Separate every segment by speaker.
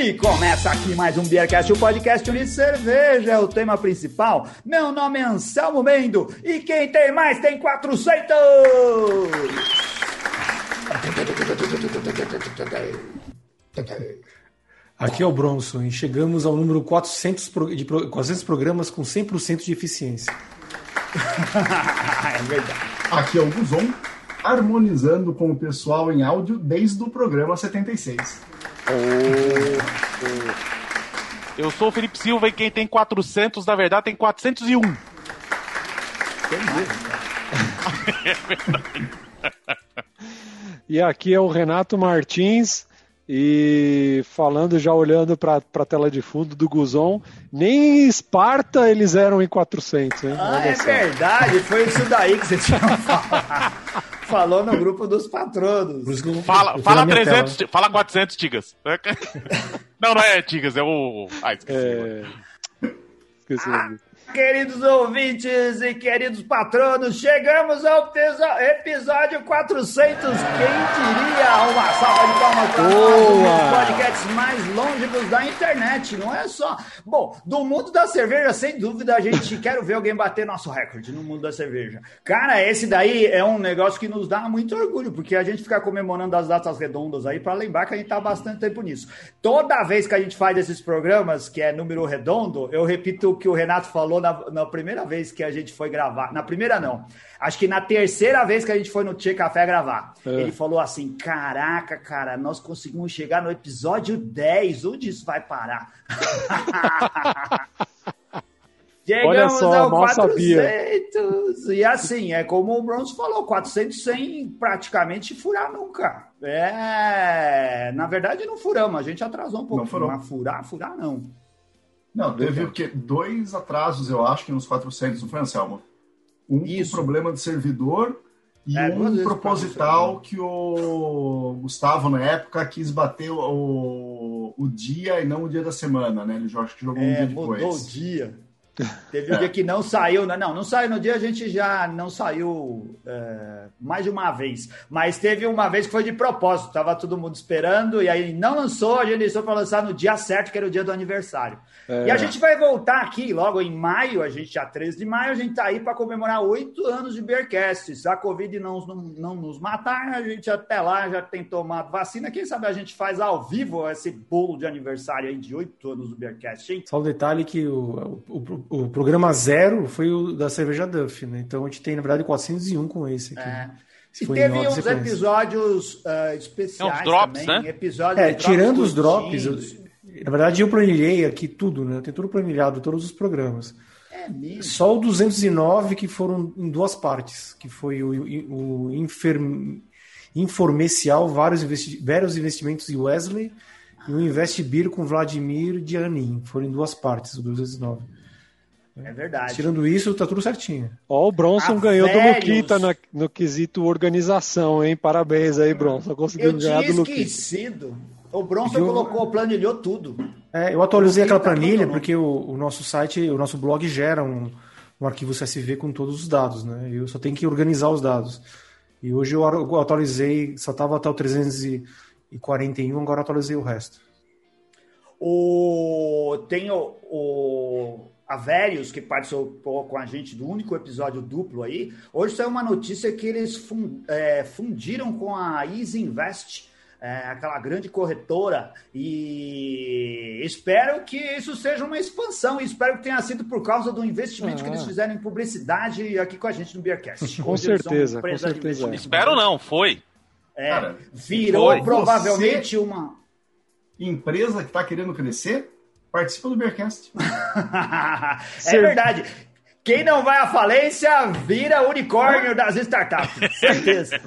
Speaker 1: E começa aqui mais um Beercast, o podcast de cerveja, é o tema principal. Meu nome é Anselmo Mendo e quem tem mais tem 400!
Speaker 2: Aqui é o Bronson e chegamos ao número 400 de 400 programas com 100% de eficiência.
Speaker 3: é verdade. Aqui é o Guzon, harmonizando com o pessoal em áudio desde o programa 76.
Speaker 4: Eu sou o Felipe Silva e quem tem 400, na verdade, tem 401. Tem
Speaker 5: e aqui é o Renato Martins e falando, já olhando para a tela de fundo do Guzon, nem em Esparta eles eram em 400, hein?
Speaker 1: Ah, é verdade, foi isso daí que você tinha falado. Falou no grupo dos patronos.
Speaker 4: Fala, fala 300, fala 400, Tigas. não, não é Tigas, é o... Ah, esqueci. É...
Speaker 1: Esqueci nome. Queridos ouvintes e queridos patronos, chegamos ao episódio 400. Quem diria? Uma salva de palmas para dos podcasts mais longevos da internet, não é só. Bom, do mundo da cerveja, sem dúvida, a gente quer ver alguém bater nosso recorde no mundo da cerveja. Cara, esse daí é um negócio que nos dá muito orgulho, porque a gente fica comemorando as datas redondas aí para lembrar que a gente tá bastante tempo nisso. Toda vez que a gente faz esses programas, que é número redondo, eu repito o que o Renato falou na, na primeira vez que a gente foi gravar. Na primeira, não. Acho que na terceira vez que a gente foi no Tchê Café gravar. É. Ele falou assim: Caraca, cara, nós conseguimos chegar no episódio 10. Onde isso vai parar? Chegamos Olha só, ao 400. Sabia. E assim, é como o Bronze falou: 400 sem praticamente furar nunca. É. Na verdade, não furamos. A gente atrasou um pouco. Não furou. Mas furar, furar não.
Speaker 3: Não, teve o quê? Dois atrasos, eu acho, que nos 400, não foi, Anselmo? Um Isso. problema de servidor e é, um proposital que o Gustavo, na época, quis bater o, o dia e não o dia da semana, né? Ele acho que jogou é, um dia depois.
Speaker 1: Mudou o dia. Teve um dia que não saiu, né? não, não saiu no dia, a gente já não saiu é, mais de uma vez, mas teve uma vez que foi de propósito, tava todo mundo esperando, e aí não lançou, a gente deixou para lançar no dia certo, que era o dia do aniversário. É. E a gente vai voltar aqui logo em maio, a gente já 13 de maio, a gente tá aí para comemorar oito anos de Bearcast. Se a Covid não, não, não nos matar, a gente até lá já tem tomado vacina, quem sabe a gente faz ao vivo esse bolo de aniversário aí de oito anos do Bearcast, hein?
Speaker 2: Só um detalhe que o, o, o programa zero foi o da cerveja Duff, né? Então a gente tem, na verdade, 401 com esse aqui. É.
Speaker 1: E teve uns sequência. episódios uh, especiais é, drops, também.
Speaker 2: Né? Episódios é, tirando os drops, eu, na verdade eu planilhei aqui tudo, né? Tem tudo planilhado, todos os programas. É mesmo? Só o 209 que foram em duas partes, que foi o, o Inferm... Informecial, vários, investi... vários investimentos em Wesley e o Investbir com Vladimir Dianin. Foram em duas partes, o 209.
Speaker 1: É verdade.
Speaker 2: Tirando isso, tá tudo certinho.
Speaker 5: Ó, o Bronson a ganhou velhos... do Luquita na, no quesito organização, hein? Parabéns aí, Bronson. Conseguiu ganhar do Luquita.
Speaker 1: esquecido. O Bronson eu... colocou, planilhou tudo.
Speaker 2: É, eu atualizei aquela tá planilha porque o, o, nosso site, o nosso blog gera um, um arquivo CSV com todos os dados, né? Eu só tenho que organizar os dados. E hoje eu atualizei, só estava até o 341, agora atualizei o resto.
Speaker 1: O, tem o, o a Velhos, que participou com a gente do único episódio duplo aí, hoje saiu uma notícia que eles é, fundiram com a Easy Invest, é, aquela grande corretora, e espero que isso seja uma expansão, e espero que tenha sido por causa do investimento ah. que eles ah. fizeram em publicidade aqui com a gente no Beercast.
Speaker 5: com certeza, com certeza.
Speaker 4: Espero não, foi.
Speaker 1: É, Cara, virou foi. provavelmente Você, uma...
Speaker 3: Empresa que está querendo crescer, participa do Beercast.
Speaker 1: é verdade. Quem não vai à falência vira unicórnio das startups. Certeza.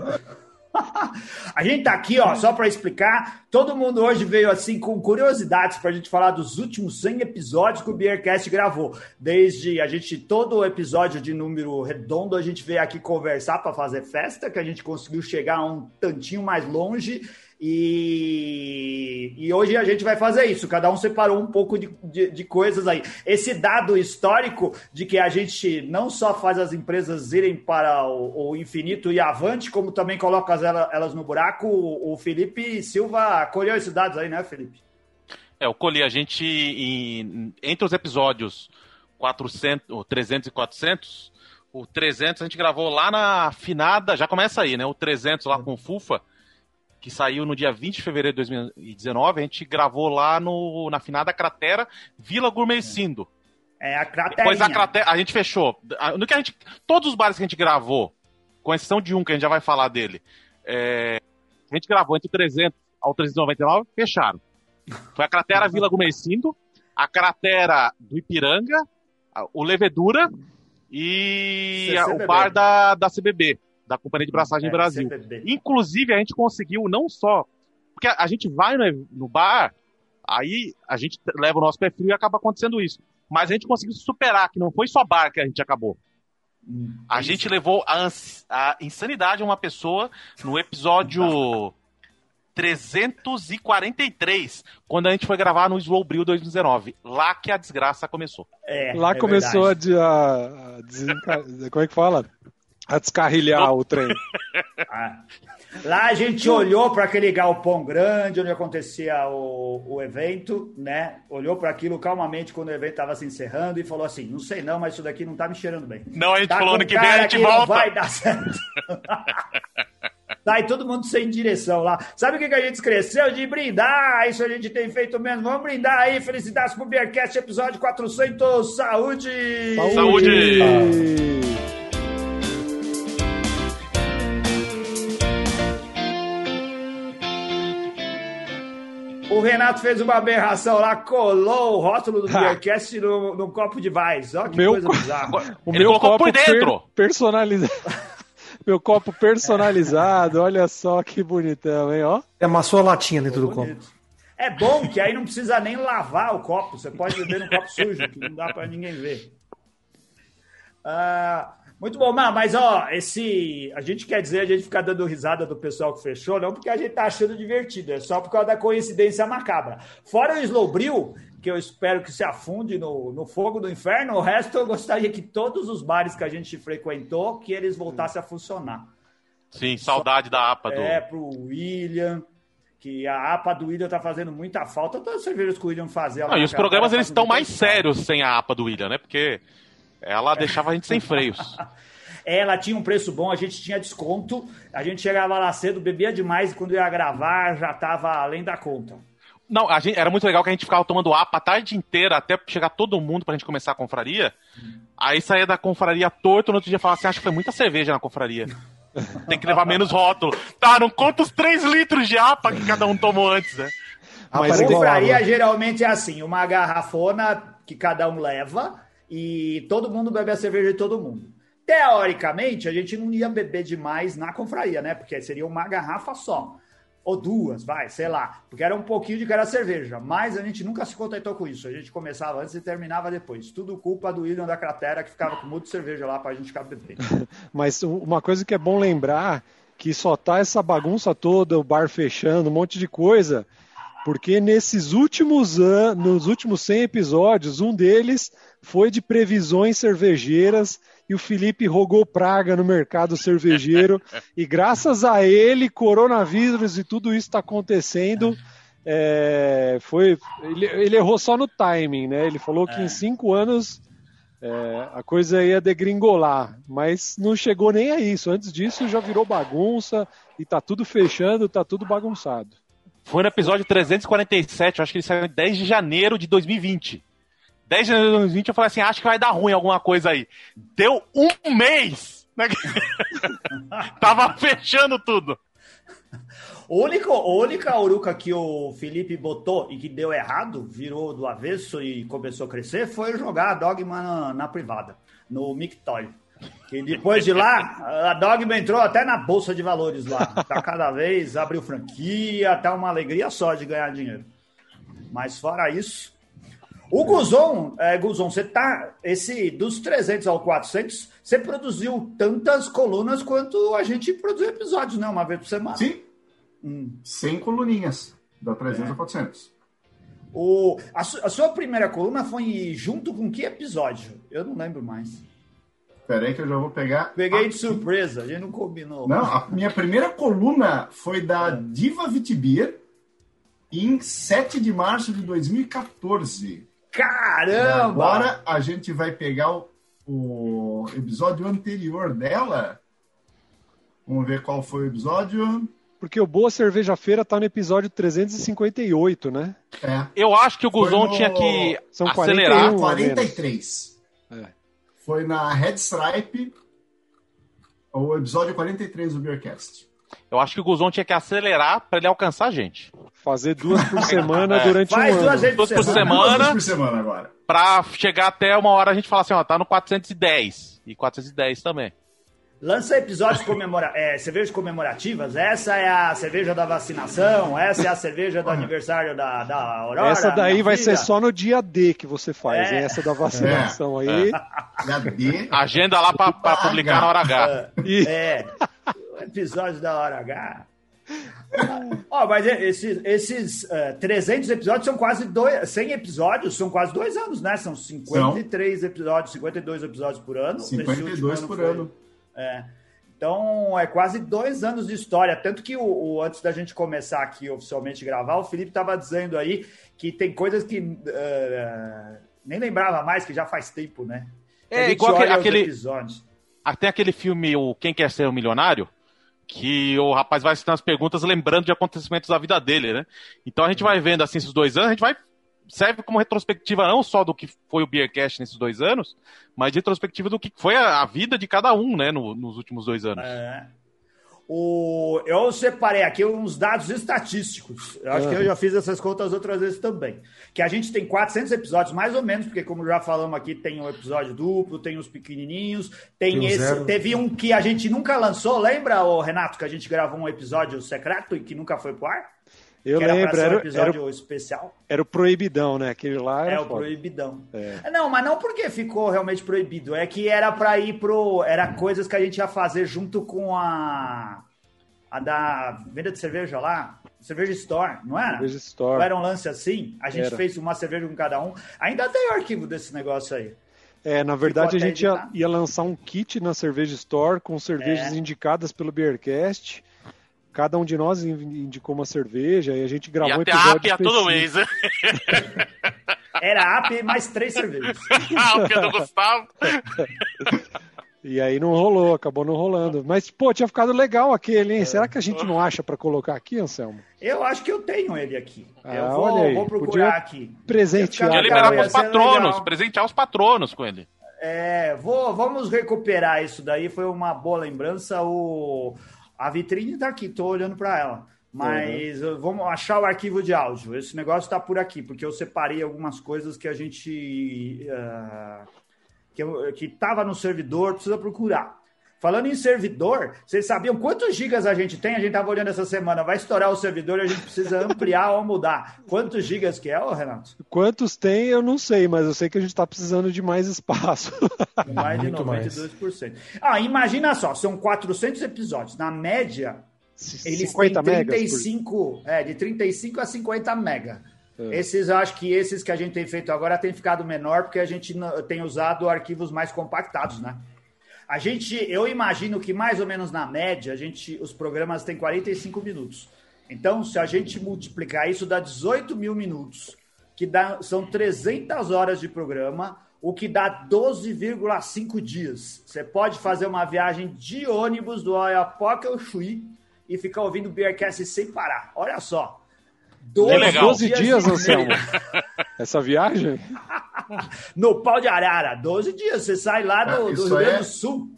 Speaker 1: a gente tá aqui, ó, só para explicar. Todo mundo hoje veio assim com curiosidades para a gente falar dos últimos 100 episódios que o Beercast gravou. Desde a gente todo episódio de número redondo a gente veio aqui conversar para fazer festa, que a gente conseguiu chegar um tantinho mais longe e, e, hoje a gente vai fazer isso. Cada um separou um pouco de, de, de, coisas aí. Esse dado histórico de que a gente não só faz as empresas irem para o, o infinito e avante, como também coloca elas, elas no buraco. O, o Felipe Silva colheu esses dados aí, né, Felipe?
Speaker 4: É, eu colhi a gente em, entre os episódios 400, 300 e 400, o 300 a gente gravou lá na finada, já começa aí, né? O 300 lá com o Fufa, que saiu no dia 20 de fevereiro de 2019, a gente gravou lá no, na finada cratera Vila Gourmetcindo.
Speaker 1: É a cratera.
Speaker 4: Depois a cratera, a gente fechou. No que a gente, todos os bares que a gente gravou, com exceção de um que a gente já vai falar dele, é, a gente gravou entre o 300 ao 399, fecharam. Foi a cratera Vila Gumecindo, a cratera do Ipiranga, o Levedura e CCBB. o bar da, da CBB, da Companhia de Braçagem é, Brasil. CBB. Inclusive, a gente conseguiu não só. Porque a gente vai no, no bar, aí a gente leva o nosso pé frio e acaba acontecendo isso. Mas a gente conseguiu superar, que não foi só bar que a gente acabou. A gente levou a, a insanidade a uma pessoa no episódio 343, quando a gente foi gravar no Slowbril 2019. Lá que a desgraça começou.
Speaker 5: É, Lá é começou a, a, a, Como é que fala? A descarrilhar o trem.
Speaker 1: Ah. Lá a gente olhou para aquele galpão grande onde acontecia o, o evento, né? Olhou para aquilo calmamente quando o evento estava se encerrando e falou assim: não sei não, mas isso daqui não tá me cheirando bem.
Speaker 4: Não, a gente tá falou ano que vem a gente volta.
Speaker 1: vai dar certo. Tá, e todo mundo sem direção lá. Sabe o que, que a gente cresceu? De brindar. Isso a gente tem feito mesmo. Vamos brindar aí. Felicidades pro Beercast, episódio 400. Saúde!
Speaker 4: Saúde! Saúde.
Speaker 1: Renato fez uma aberração lá, colou o rótulo do Beercast no, no copo de Vaz. Olha que meu coisa bizarra.
Speaker 5: O Ele meu copo por dentro. Per personalizado. Meu copo personalizado, olha só que bonitão, hein? Ó.
Speaker 2: É amassou a latinha dentro do copo.
Speaker 1: É bom que aí não precisa nem lavar o copo. Você pode beber no copo sujo, que não dá para ninguém ver. Ah, muito bom, mas ó, esse. A gente quer dizer, a gente ficar dando risada do pessoal que fechou, não porque a gente tá achando divertido, é só por causa da coincidência macabra. Fora o Slowbril, que eu espero que se afunde no, no fogo do inferno. O resto eu gostaria que todos os bares que a gente frequentou, que eles voltassem a funcionar.
Speaker 4: Sim, saudade da APA do.
Speaker 1: É, pro William. Que a APA do William tá fazendo muita falta. Todas as cervejas que o William fazia.
Speaker 4: Não, e os programas eles estão mais sérios sem a APA do William, né? Porque ela deixava a gente sem freios.
Speaker 1: Ela tinha um preço bom, a gente tinha desconto, a gente chegava lá cedo, bebia demais e quando ia gravar já tava além da conta.
Speaker 4: Não, a gente, era muito legal que a gente ficava tomando APA a tarde inteira até chegar todo mundo pra gente começar a confraria. Aí saía da confraria torto, no outro dia falava assim: acho que foi muita cerveja na confraria. Tem que levar menos rótulo. Tá, não conta os 3 litros de APA que cada um tomou antes, né?
Speaker 1: Mas a confraria geralmente é assim: uma garrafona que cada um leva e todo mundo bebe a cerveja de todo mundo. Teoricamente, a gente não ia beber demais na confraria, né? Porque seria uma garrafa só ou duas, vai, sei lá, porque era um pouquinho de cada cerveja, mas a gente nunca se contentou com isso. A gente começava antes e terminava depois. Tudo culpa do William da Cratera que ficava com muito cerveja lá pra gente ficar bebendo.
Speaker 5: mas uma coisa que é bom lembrar que só tá essa bagunça toda, o bar fechando, um monte de coisa, porque nesses últimos anos, nos últimos 100 episódios, um deles foi de previsões cervejeiras e o Felipe rogou praga no mercado cervejeiro. e graças a ele, coronavírus e tudo isso está acontecendo. É, foi, ele, ele, errou só no timing, né? Ele falou que é. em cinco anos é, a coisa ia degringolar, mas não chegou nem a isso. Antes disso já virou bagunça e tá tudo fechando, tá tudo bagunçado.
Speaker 4: Foi no episódio 347, acho que ele saiu em 10 de janeiro de 2020. 10 de janeiro de 2020, eu falei assim, acho que vai dar ruim alguma coisa aí. Deu um mês! Né? Tava fechando tudo.
Speaker 1: O único, a única uruca que o Felipe botou e que deu errado, virou do avesso e começou a crescer, foi jogar a Dogma na, na privada, no Mictoy. E depois de lá, a Dogma entrou até na bolsa de valores lá. Tá cada vez, abriu franquia, tá uma alegria só de ganhar dinheiro. Mas fora isso, o Guzon, é, Guzon, você tá. Esse, dos 300 ao 400, você produziu tantas colunas quanto a gente produziu episódios, né? Uma vez por semana.
Speaker 3: Sim. Hum. 100 coluninhas, da 300 é. a 400.
Speaker 1: O, a, su, a, sua primeira coluna foi junto com que episódio? Eu não lembro mais.
Speaker 3: Peraí que eu já vou pegar.
Speaker 1: Peguei aqui. de surpresa, a gente não combinou.
Speaker 3: Não, a minha primeira coluna foi da Diva Vitibir em 7 de março de 2014.
Speaker 1: Caramba!
Speaker 3: Agora a gente vai pegar o, o episódio anterior dela. Vamos ver qual foi o episódio.
Speaker 5: Porque o Boa Cerveja Feira tá no episódio 358, né?
Speaker 4: É. Eu acho que o Guzon no... tinha que São acelerar.
Speaker 3: 43. É. Foi na Red Stripe, o episódio 43 do Beercast.
Speaker 4: Eu acho que o Guzon tinha que acelerar para ele alcançar a gente.
Speaker 5: Fazer duas por semana é. durante Faz um
Speaker 4: duas
Speaker 5: ano.
Speaker 4: Duas por semana. Duas por semana agora. Pra chegar até uma hora a gente falar assim, ó, tá no 410. E 410 também.
Speaker 1: Lança episódios comemora é, cervejas comemorativas. Essa é a cerveja da vacinação, essa é a cerveja do aniversário da, da Aurora.
Speaker 5: Essa daí vai filha. ser só no dia D que você faz, é. essa da vacinação é. aí.
Speaker 4: É. Agenda lá para publicar na hora H.
Speaker 1: É. Episódio da hora H. Ó, oh, mas esses, esses uh, 300 episódios são quase dois, 100 episódios são quase dois anos, né? São 53 Não. episódios, 52 episódios por ano.
Speaker 3: 52 por ano. ano.
Speaker 1: É. Então, é quase dois anos de história. Tanto que, o, o antes da gente começar aqui oficialmente gravar, o Felipe estava dizendo aí que tem coisas que uh, nem lembrava mais, que já faz tempo, né?
Speaker 4: É, igual aquele. Episódios. Tem aquele filme, o Quem Quer Ser um Milionário? Que o rapaz vai citando as perguntas lembrando de acontecimentos da vida dele, né? Então a gente vai vendo assim esses dois anos, a gente vai serve como retrospectiva não só do que foi o Beercast nesses dois anos, mas de retrospectiva do que foi a, a vida de cada um, né, no, nos últimos dois anos. É.
Speaker 1: O, eu separei aqui uns dados estatísticos. Eu acho que eu já fiz essas contas outras vezes também. Que a gente tem 400 episódios, mais ou menos, porque, como já falamos aqui, tem o um episódio duplo, tem os pequenininhos, tem, tem esse. Zero. Teve um que a gente nunca lançou, lembra, Renato, que a gente gravou um episódio secreto e que nunca foi pro ar?
Speaker 5: Eu que lembro, era,
Speaker 1: um episódio era, especial.
Speaker 5: Era o proibidão, né? Aquele lá
Speaker 1: É, o foda. proibidão. É. Não, mas não porque ficou realmente proibido. É que era para ir pro. Era coisas que a gente ia fazer junto com a. A da venda de cerveja lá. Cerveja Store, não era?
Speaker 5: Cerveja Store.
Speaker 1: Ou era um lance assim? A gente era. fez uma cerveja com cada um. Ainda tem o arquivo desse negócio aí.
Speaker 5: É, na verdade a gente ia, ia, lançar um kit na Cerveja Store com cervejas é. indicadas pelo Beercast cada um de nós indicou uma cerveja e a gente gravou e um
Speaker 4: episódio específico. todo mês. Né?
Speaker 1: Era app mais três cervejas.
Speaker 4: ah, o que do Gustavo.
Speaker 5: E aí não rolou, acabou não rolando. Mas, pô, tinha ficado legal aquele, hein? Será que a gente não acha para colocar aqui, Anselmo?
Speaker 1: Eu acho que eu tenho ele aqui. Ah, eu vou, olha aí. vou procurar Podia aqui.
Speaker 5: Presentear.
Speaker 4: Podia liberar para os patronos, presentear os patronos com ele.
Speaker 1: É, vou, vamos recuperar isso daí. Foi uma boa lembrança. O a vitrine está aqui, estou olhando para ela. Mas uhum. vamos achar o arquivo de áudio. Esse negócio está por aqui, porque eu separei algumas coisas que a gente. Uh, que estava no servidor, precisa procurar. Falando em servidor, vocês sabiam quantos gigas a gente tem? A gente estava olhando essa semana. Vai estourar o servidor e a gente precisa ampliar ou mudar. Quantos gigas que é, ô Renato?
Speaker 5: Quantos tem, eu não sei, mas eu sei que a gente está precisando de mais espaço.
Speaker 1: Mais de Muito 92%. Mais. Ah, imagina só, são 400 episódios. Na média, eles têm 35, é, de 35 a 50 mega. É. Esses, eu acho que esses que a gente tem feito agora tem ficado menor, porque a gente tem usado arquivos mais compactados, né? A gente, eu imagino que mais ou menos na média, a gente, os programas têm 45 minutos. Então, se a gente multiplicar isso, dá 18 mil minutos, que dá, são 300 horas de programa, o que dá 12,5 dias. Você pode fazer uma viagem de ônibus do Oiapoque ao Chuí e ficar ouvindo o Beercast sem parar. Olha só.
Speaker 5: 12, legal. 12 dias, Anselmo. Essa viagem?
Speaker 1: no pau de arara. 12 dias. Você sai lá do, é, do Rio Grande é... do Sul,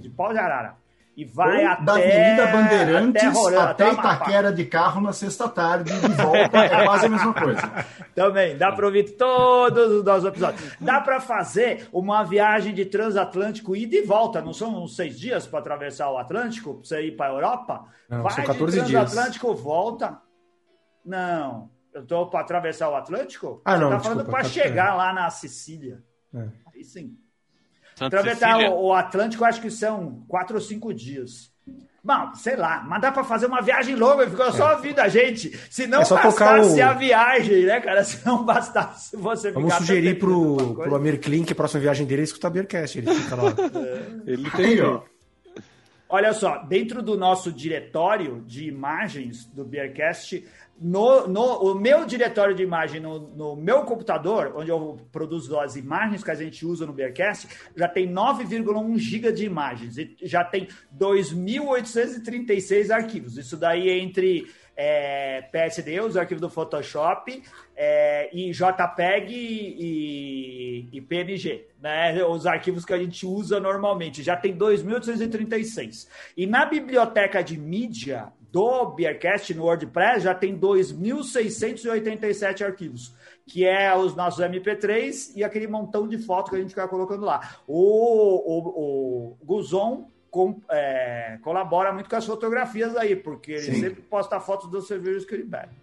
Speaker 1: de pau de arara. E vai Ou até.
Speaker 3: Da Avenida Bandeirantes até, até, até Itaquera de carro na sexta-tarde, de volta, é quase a mesma coisa.
Speaker 1: Também, dá para ouvir todos os nossos episódios. Dá para fazer uma viagem de transatlântico ida e volta. Não são uns seis dias para atravessar o Atlântico, para você ir para a Europa?
Speaker 5: Não, vai são 14 de transatlântico,
Speaker 1: dias. volta. Não. Eu tô para atravessar o Atlântico?
Speaker 5: Ah, não.
Speaker 1: Tá falando para chegar lá na Sicília. É. Aí sim. atravessar o, o, Atlântico, acho que são quatro ou cinco dias. Bom, sei lá, mas dá para fazer uma viagem longa e ficou é. só ouvindo a gente. Se não é bastasse o... a viagem, né, cara? Se não bastasse você
Speaker 5: Vamos sugerir pro, pro Amir Klink, a próxima viagem dele, é escutar Beercast. Ele fica lá.
Speaker 1: É. Ele tem. Ó. Olha só, dentro do nosso diretório de imagens do Beercast, no, no o meu diretório de imagem no, no, meu computador, onde eu produzo as imagens que a gente usa no Bearcast, já tem 9,1 GB de imagens e já tem 2.836 arquivos. Isso daí é entre é, PSD, os arquivos do Photoshop, é, e JPEG e, e, PNG, né? Os arquivos que a gente usa normalmente. Já tem 2.836. E na biblioteca de mídia do Beercast no WordPress já tem 2.687 arquivos, que é os nossos MP3 e aquele montão de fotos que a gente fica colocando lá. O, o, o Guzon com, é, colabora muito com as fotografias aí, porque ele Sim. sempre posta fotos dos cervejas que ele bebe.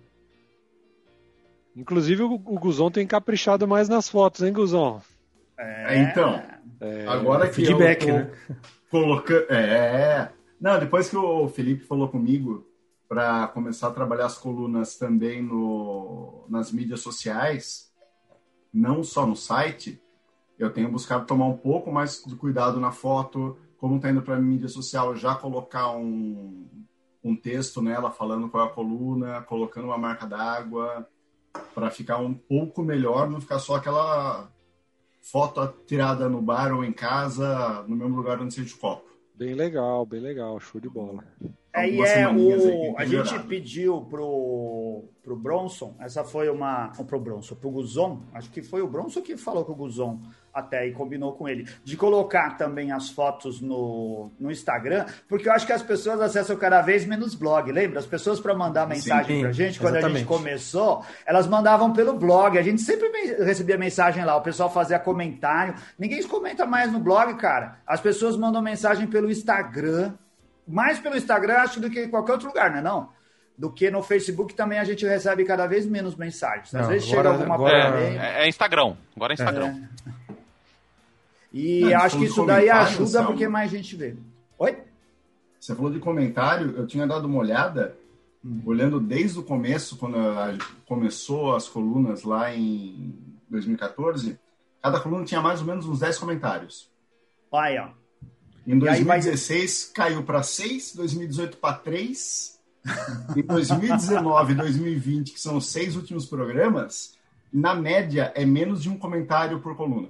Speaker 5: Inclusive o, o Guzon tem caprichado mais nas fotos, hein, Guzon?
Speaker 3: É, então. É, agora que feedback, eu tô né? colocando. É. Não, depois que o Felipe falou comigo para começar a trabalhar as colunas também no, nas mídias sociais, não só no site, eu tenho buscado tomar um pouco mais de cuidado na foto, como está indo para a mídia social, já colocar um, um texto nela falando qual é a coluna, colocando uma marca d'água, para ficar um pouco melhor, não ficar só aquela foto tirada no bar ou em casa, no mesmo lugar onde seja o copo.
Speaker 5: Bem legal, bem legal, show de bola.
Speaker 1: Aí é o, a gente pediu pro, pro Bronson, essa foi uma. Pro Bronson, pro Guzon, acho que foi o Bronson que falou com o Guzon até e combinou com ele, de colocar também as fotos no, no Instagram, porque eu acho que as pessoas acessam cada vez menos blog, lembra? As pessoas para mandar mensagem para a gente, quando exatamente. a gente começou, elas mandavam pelo blog, a gente sempre recebia mensagem lá, o pessoal fazia comentário, ninguém comenta mais no blog, cara, as pessoas mandam mensagem pelo Instagram, mais pelo Instagram, acho, do que em qualquer outro lugar, não é não? do que no Facebook também a gente recebe cada vez menos mensagens. Às não, vezes agora, chega alguma
Speaker 4: agora... É, é, Instagram. Agora é Instagram. É.
Speaker 1: E Não, acho que isso daí ajuda porque mais gente vê. Oi?
Speaker 3: Você falou de comentário, eu tinha dado uma olhada, hum. olhando desde o começo, quando começou as colunas lá em 2014, cada coluna tinha mais ou menos uns 10 comentários.
Speaker 1: Aí, ó.
Speaker 3: Em 2016 vai... caiu para 6, 2018 para 3, em 2019 e 2020, que são os seis últimos programas, na média é menos de um comentário por coluna.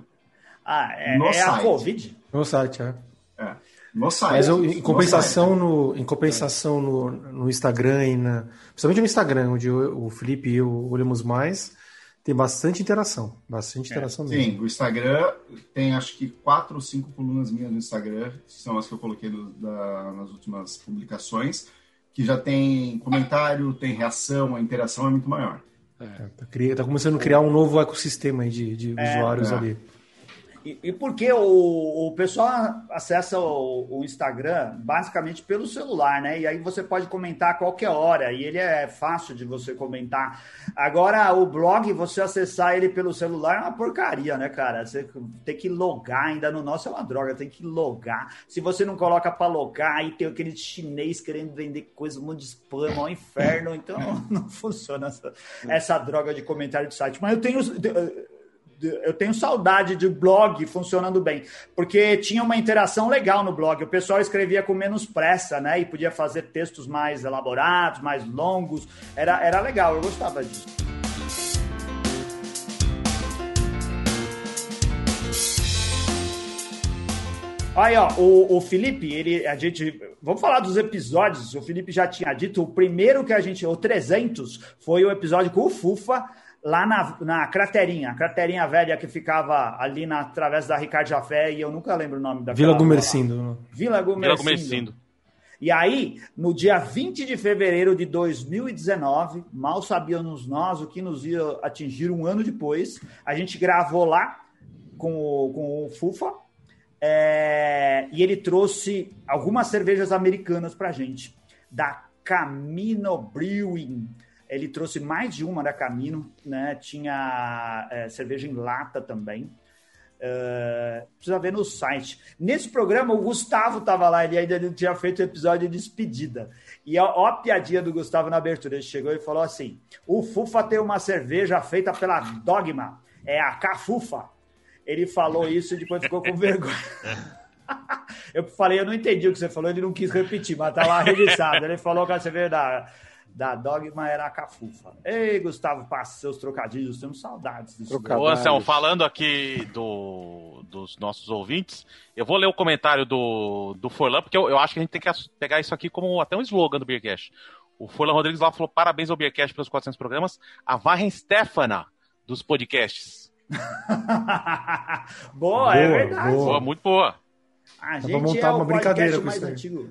Speaker 1: Ah, é, no é a Covid?
Speaker 2: No site, é.
Speaker 3: é. No site.
Speaker 2: Mas eu, em compensação, no, em compensação no, no Instagram, e na, principalmente no Instagram, onde o, o Felipe e eu olhamos mais, tem bastante interação. Bastante é, interação
Speaker 3: mesmo. Sim, o Instagram tem acho que quatro ou cinco colunas minhas no Instagram, que são as que eu coloquei do, da, nas últimas publicações, que já tem comentário, tem reação, a interação é muito maior.
Speaker 2: É, tá, tá começando a criar um novo ecossistema de, de é, usuários é. ali.
Speaker 1: E, e porque o, o pessoal acessa o, o, Instagram basicamente pelo celular, né? E aí você pode comentar a qualquer hora, e ele é fácil de você comentar. Agora, o blog, você acessar ele pelo celular é uma porcaria, né, cara? Você tem que logar, ainda no nosso é uma droga, tem que logar. Se você não coloca para logar, aí tem aquele chinês querendo vender coisa, um monte de spam, ao inferno, então não funciona essa, essa droga de comentário de site. Mas eu tenho eu tenho saudade de blog funcionando bem, porque tinha uma interação legal no blog. O pessoal escrevia com menos pressa, né? E podia fazer textos mais elaborados, mais longos. Era, era legal, eu gostava disso. Aí, ó, o, o Felipe, ele, a gente, vamos falar dos episódios. O Felipe já tinha dito, o primeiro que a gente, o 300, foi o episódio com o Fufa, lá na, na craterinha, a craterinha velha que ficava ali na através da Ricardo Jafé, e eu nunca lembro o nome da
Speaker 2: Vila Gumercindo.
Speaker 1: Vila Gumercindo. Vila Gumercindo. E aí, no dia 20 de fevereiro de 2019, mal sabíamos nós o que nos ia atingir um ano depois, a gente gravou lá com o, com o Fufa, é, e ele trouxe algumas cervejas americanas pra gente, da Camino Brewing ele trouxe mais de uma da Camino, né? Tinha é, cerveja em lata também. Uh, precisa ver no site. Nesse programa, o Gustavo estava lá, ele ainda não tinha feito o episódio de despedida. E ó, ó a piadinha do Gustavo na abertura. Ele chegou e falou assim: o Fufa tem uma cerveja feita pela Dogma, é a Cafufa. Ele falou isso e depois ficou com vergonha. eu falei, eu não entendi o que você falou, ele não quis repetir, mas tá lá registrado. Ele falou que a cerveja da da Dogma era a Cafufa. Ei, Gustavo, passe seus trocadilhos, temos saudades disso.
Speaker 4: Ô, Anselmo, falando aqui do, dos nossos ouvintes, eu vou ler o comentário do, do Forlan, porque eu, eu acho que a gente tem que pegar isso aqui como até um slogan do Beercast. O Forlan Rodrigues lá falou: parabéns ao Beercast pelos 400 programas. A Varren Stefana dos podcasts.
Speaker 1: Boa, boa, é verdade.
Speaker 4: Boa. muito boa.
Speaker 1: A gente montar é uma brincadeira com isso antigo.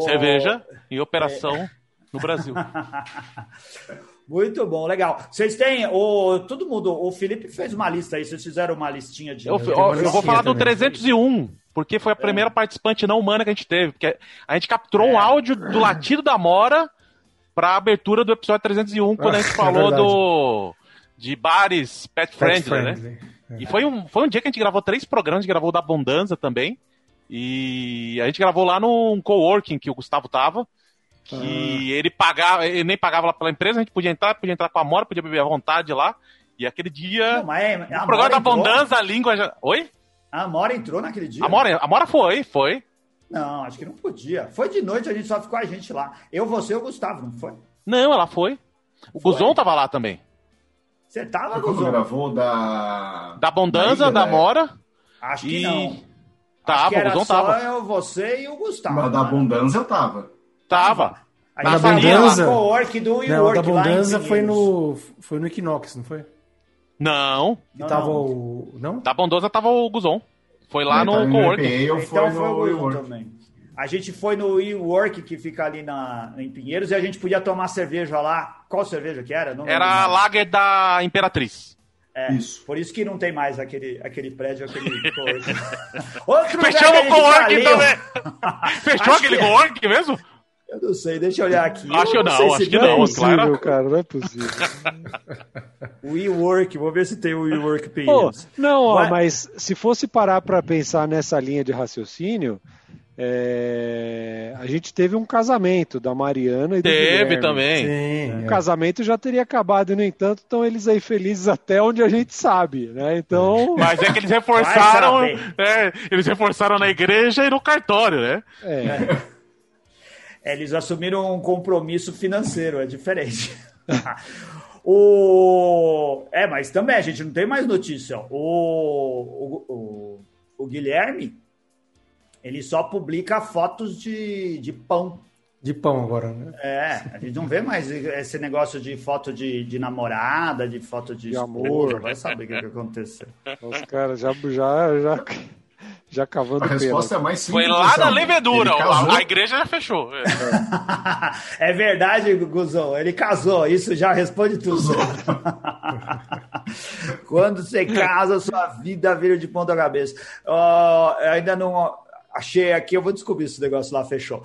Speaker 4: Cerveja em operação é... no Brasil.
Speaker 1: Muito bom, legal. Vocês têm, o, todo mundo, o Felipe fez uma lista aí, vocês fizeram uma listinha de...
Speaker 4: Eu, eu, eu vou falar do 301, porque foi a primeira é. participante não humana que a gente teve, porque a gente capturou é. um áudio do latido da Mora para a abertura do episódio 301, quando a gente é falou do de bares pet, pet friendly, né? friendly, né? É. E foi um, foi um dia que a gente gravou três programas, a gente gravou da Abundância também, e a gente gravou lá num coworking que o Gustavo tava, que ah. ele pagava, ele nem pagava lá pela empresa, a gente podia entrar, podia entrar com a Mora, podia beber à vontade lá. E aquele dia. Não, mas é, o programa da Abundância, a língua já. Oi?
Speaker 1: A Mora entrou naquele dia?
Speaker 4: A Mora, a Mora foi, foi.
Speaker 1: Não, acho que não podia. Foi de noite, a gente só ficou a gente lá. Eu, você e o Gustavo, não foi?
Speaker 4: Não, ela foi. O foi? Guzon tava lá também.
Speaker 1: Você tava, Guzon?
Speaker 3: gravou da.
Speaker 4: Da Abundância, da, da né? Mora.
Speaker 1: Acho que e... não.
Speaker 4: Tava, o Guzon tava.
Speaker 1: Eu, você e o Gustavo.
Speaker 3: Mas da Abundância eu tava.
Speaker 4: Tava.
Speaker 1: A gente da Abundância. Co-work do
Speaker 2: não, da Abundância foi no, foi no Equinox, não foi?
Speaker 4: Não.
Speaker 2: E tava não. o. Não?
Speaker 4: Da Bondosa tava o Guzon. Foi lá no co-work.
Speaker 1: Então foi no o Guzon também. A gente foi no e-work que fica ali na, em Pinheiros e a gente podia tomar cerveja lá. Qual cerveja que era?
Speaker 4: Não era a Lager da Imperatriz.
Speaker 1: É, isso. por isso que não tem mais aquele, aquele prédio, aquele
Speaker 4: Outro Fechou o co-work também. Fechou aquele co-work mesmo?
Speaker 1: Eu não sei, deixa eu olhar aqui.
Speaker 4: Acho que não, não acho que não, não é
Speaker 5: possível, claro. cara, não é possível.
Speaker 1: o WeWork, vou ver se tem o WeWork
Speaker 5: Pinheiros. Não, ó, mas se fosse parar para pensar nessa linha de raciocínio, é... a gente teve um casamento da Mariana e do
Speaker 4: Teve também.
Speaker 5: Sim, o é. casamento já teria acabado, no entanto, estão eles aí felizes até onde a gente sabe, né? Então.
Speaker 4: Mas é que eles reforçaram. É, eles reforçaram na igreja e no cartório, né?
Speaker 1: É. eles assumiram um compromisso financeiro, é diferente. o... É, mas também a gente não tem mais notícia. O, o, o, o Guilherme, ele só publica fotos de, de pão.
Speaker 2: De pão agora, né?
Speaker 1: É, a gente não vê mais esse negócio de foto de, de namorada, de foto de,
Speaker 5: de amor.
Speaker 1: Vai saber o que, que aconteceu.
Speaker 5: Os caras já, já, já já cavando
Speaker 3: A resposta pena. é mais simples.
Speaker 4: Foi lá na levedura, a, a, igreja já fechou.
Speaker 1: É, é verdade, Guzão, ele casou, isso já responde tudo. Quando você casa, sua vida vira de ponta cabeça. Uh, ainda não achei aqui, eu vou descobrir se o negócio lá fechou.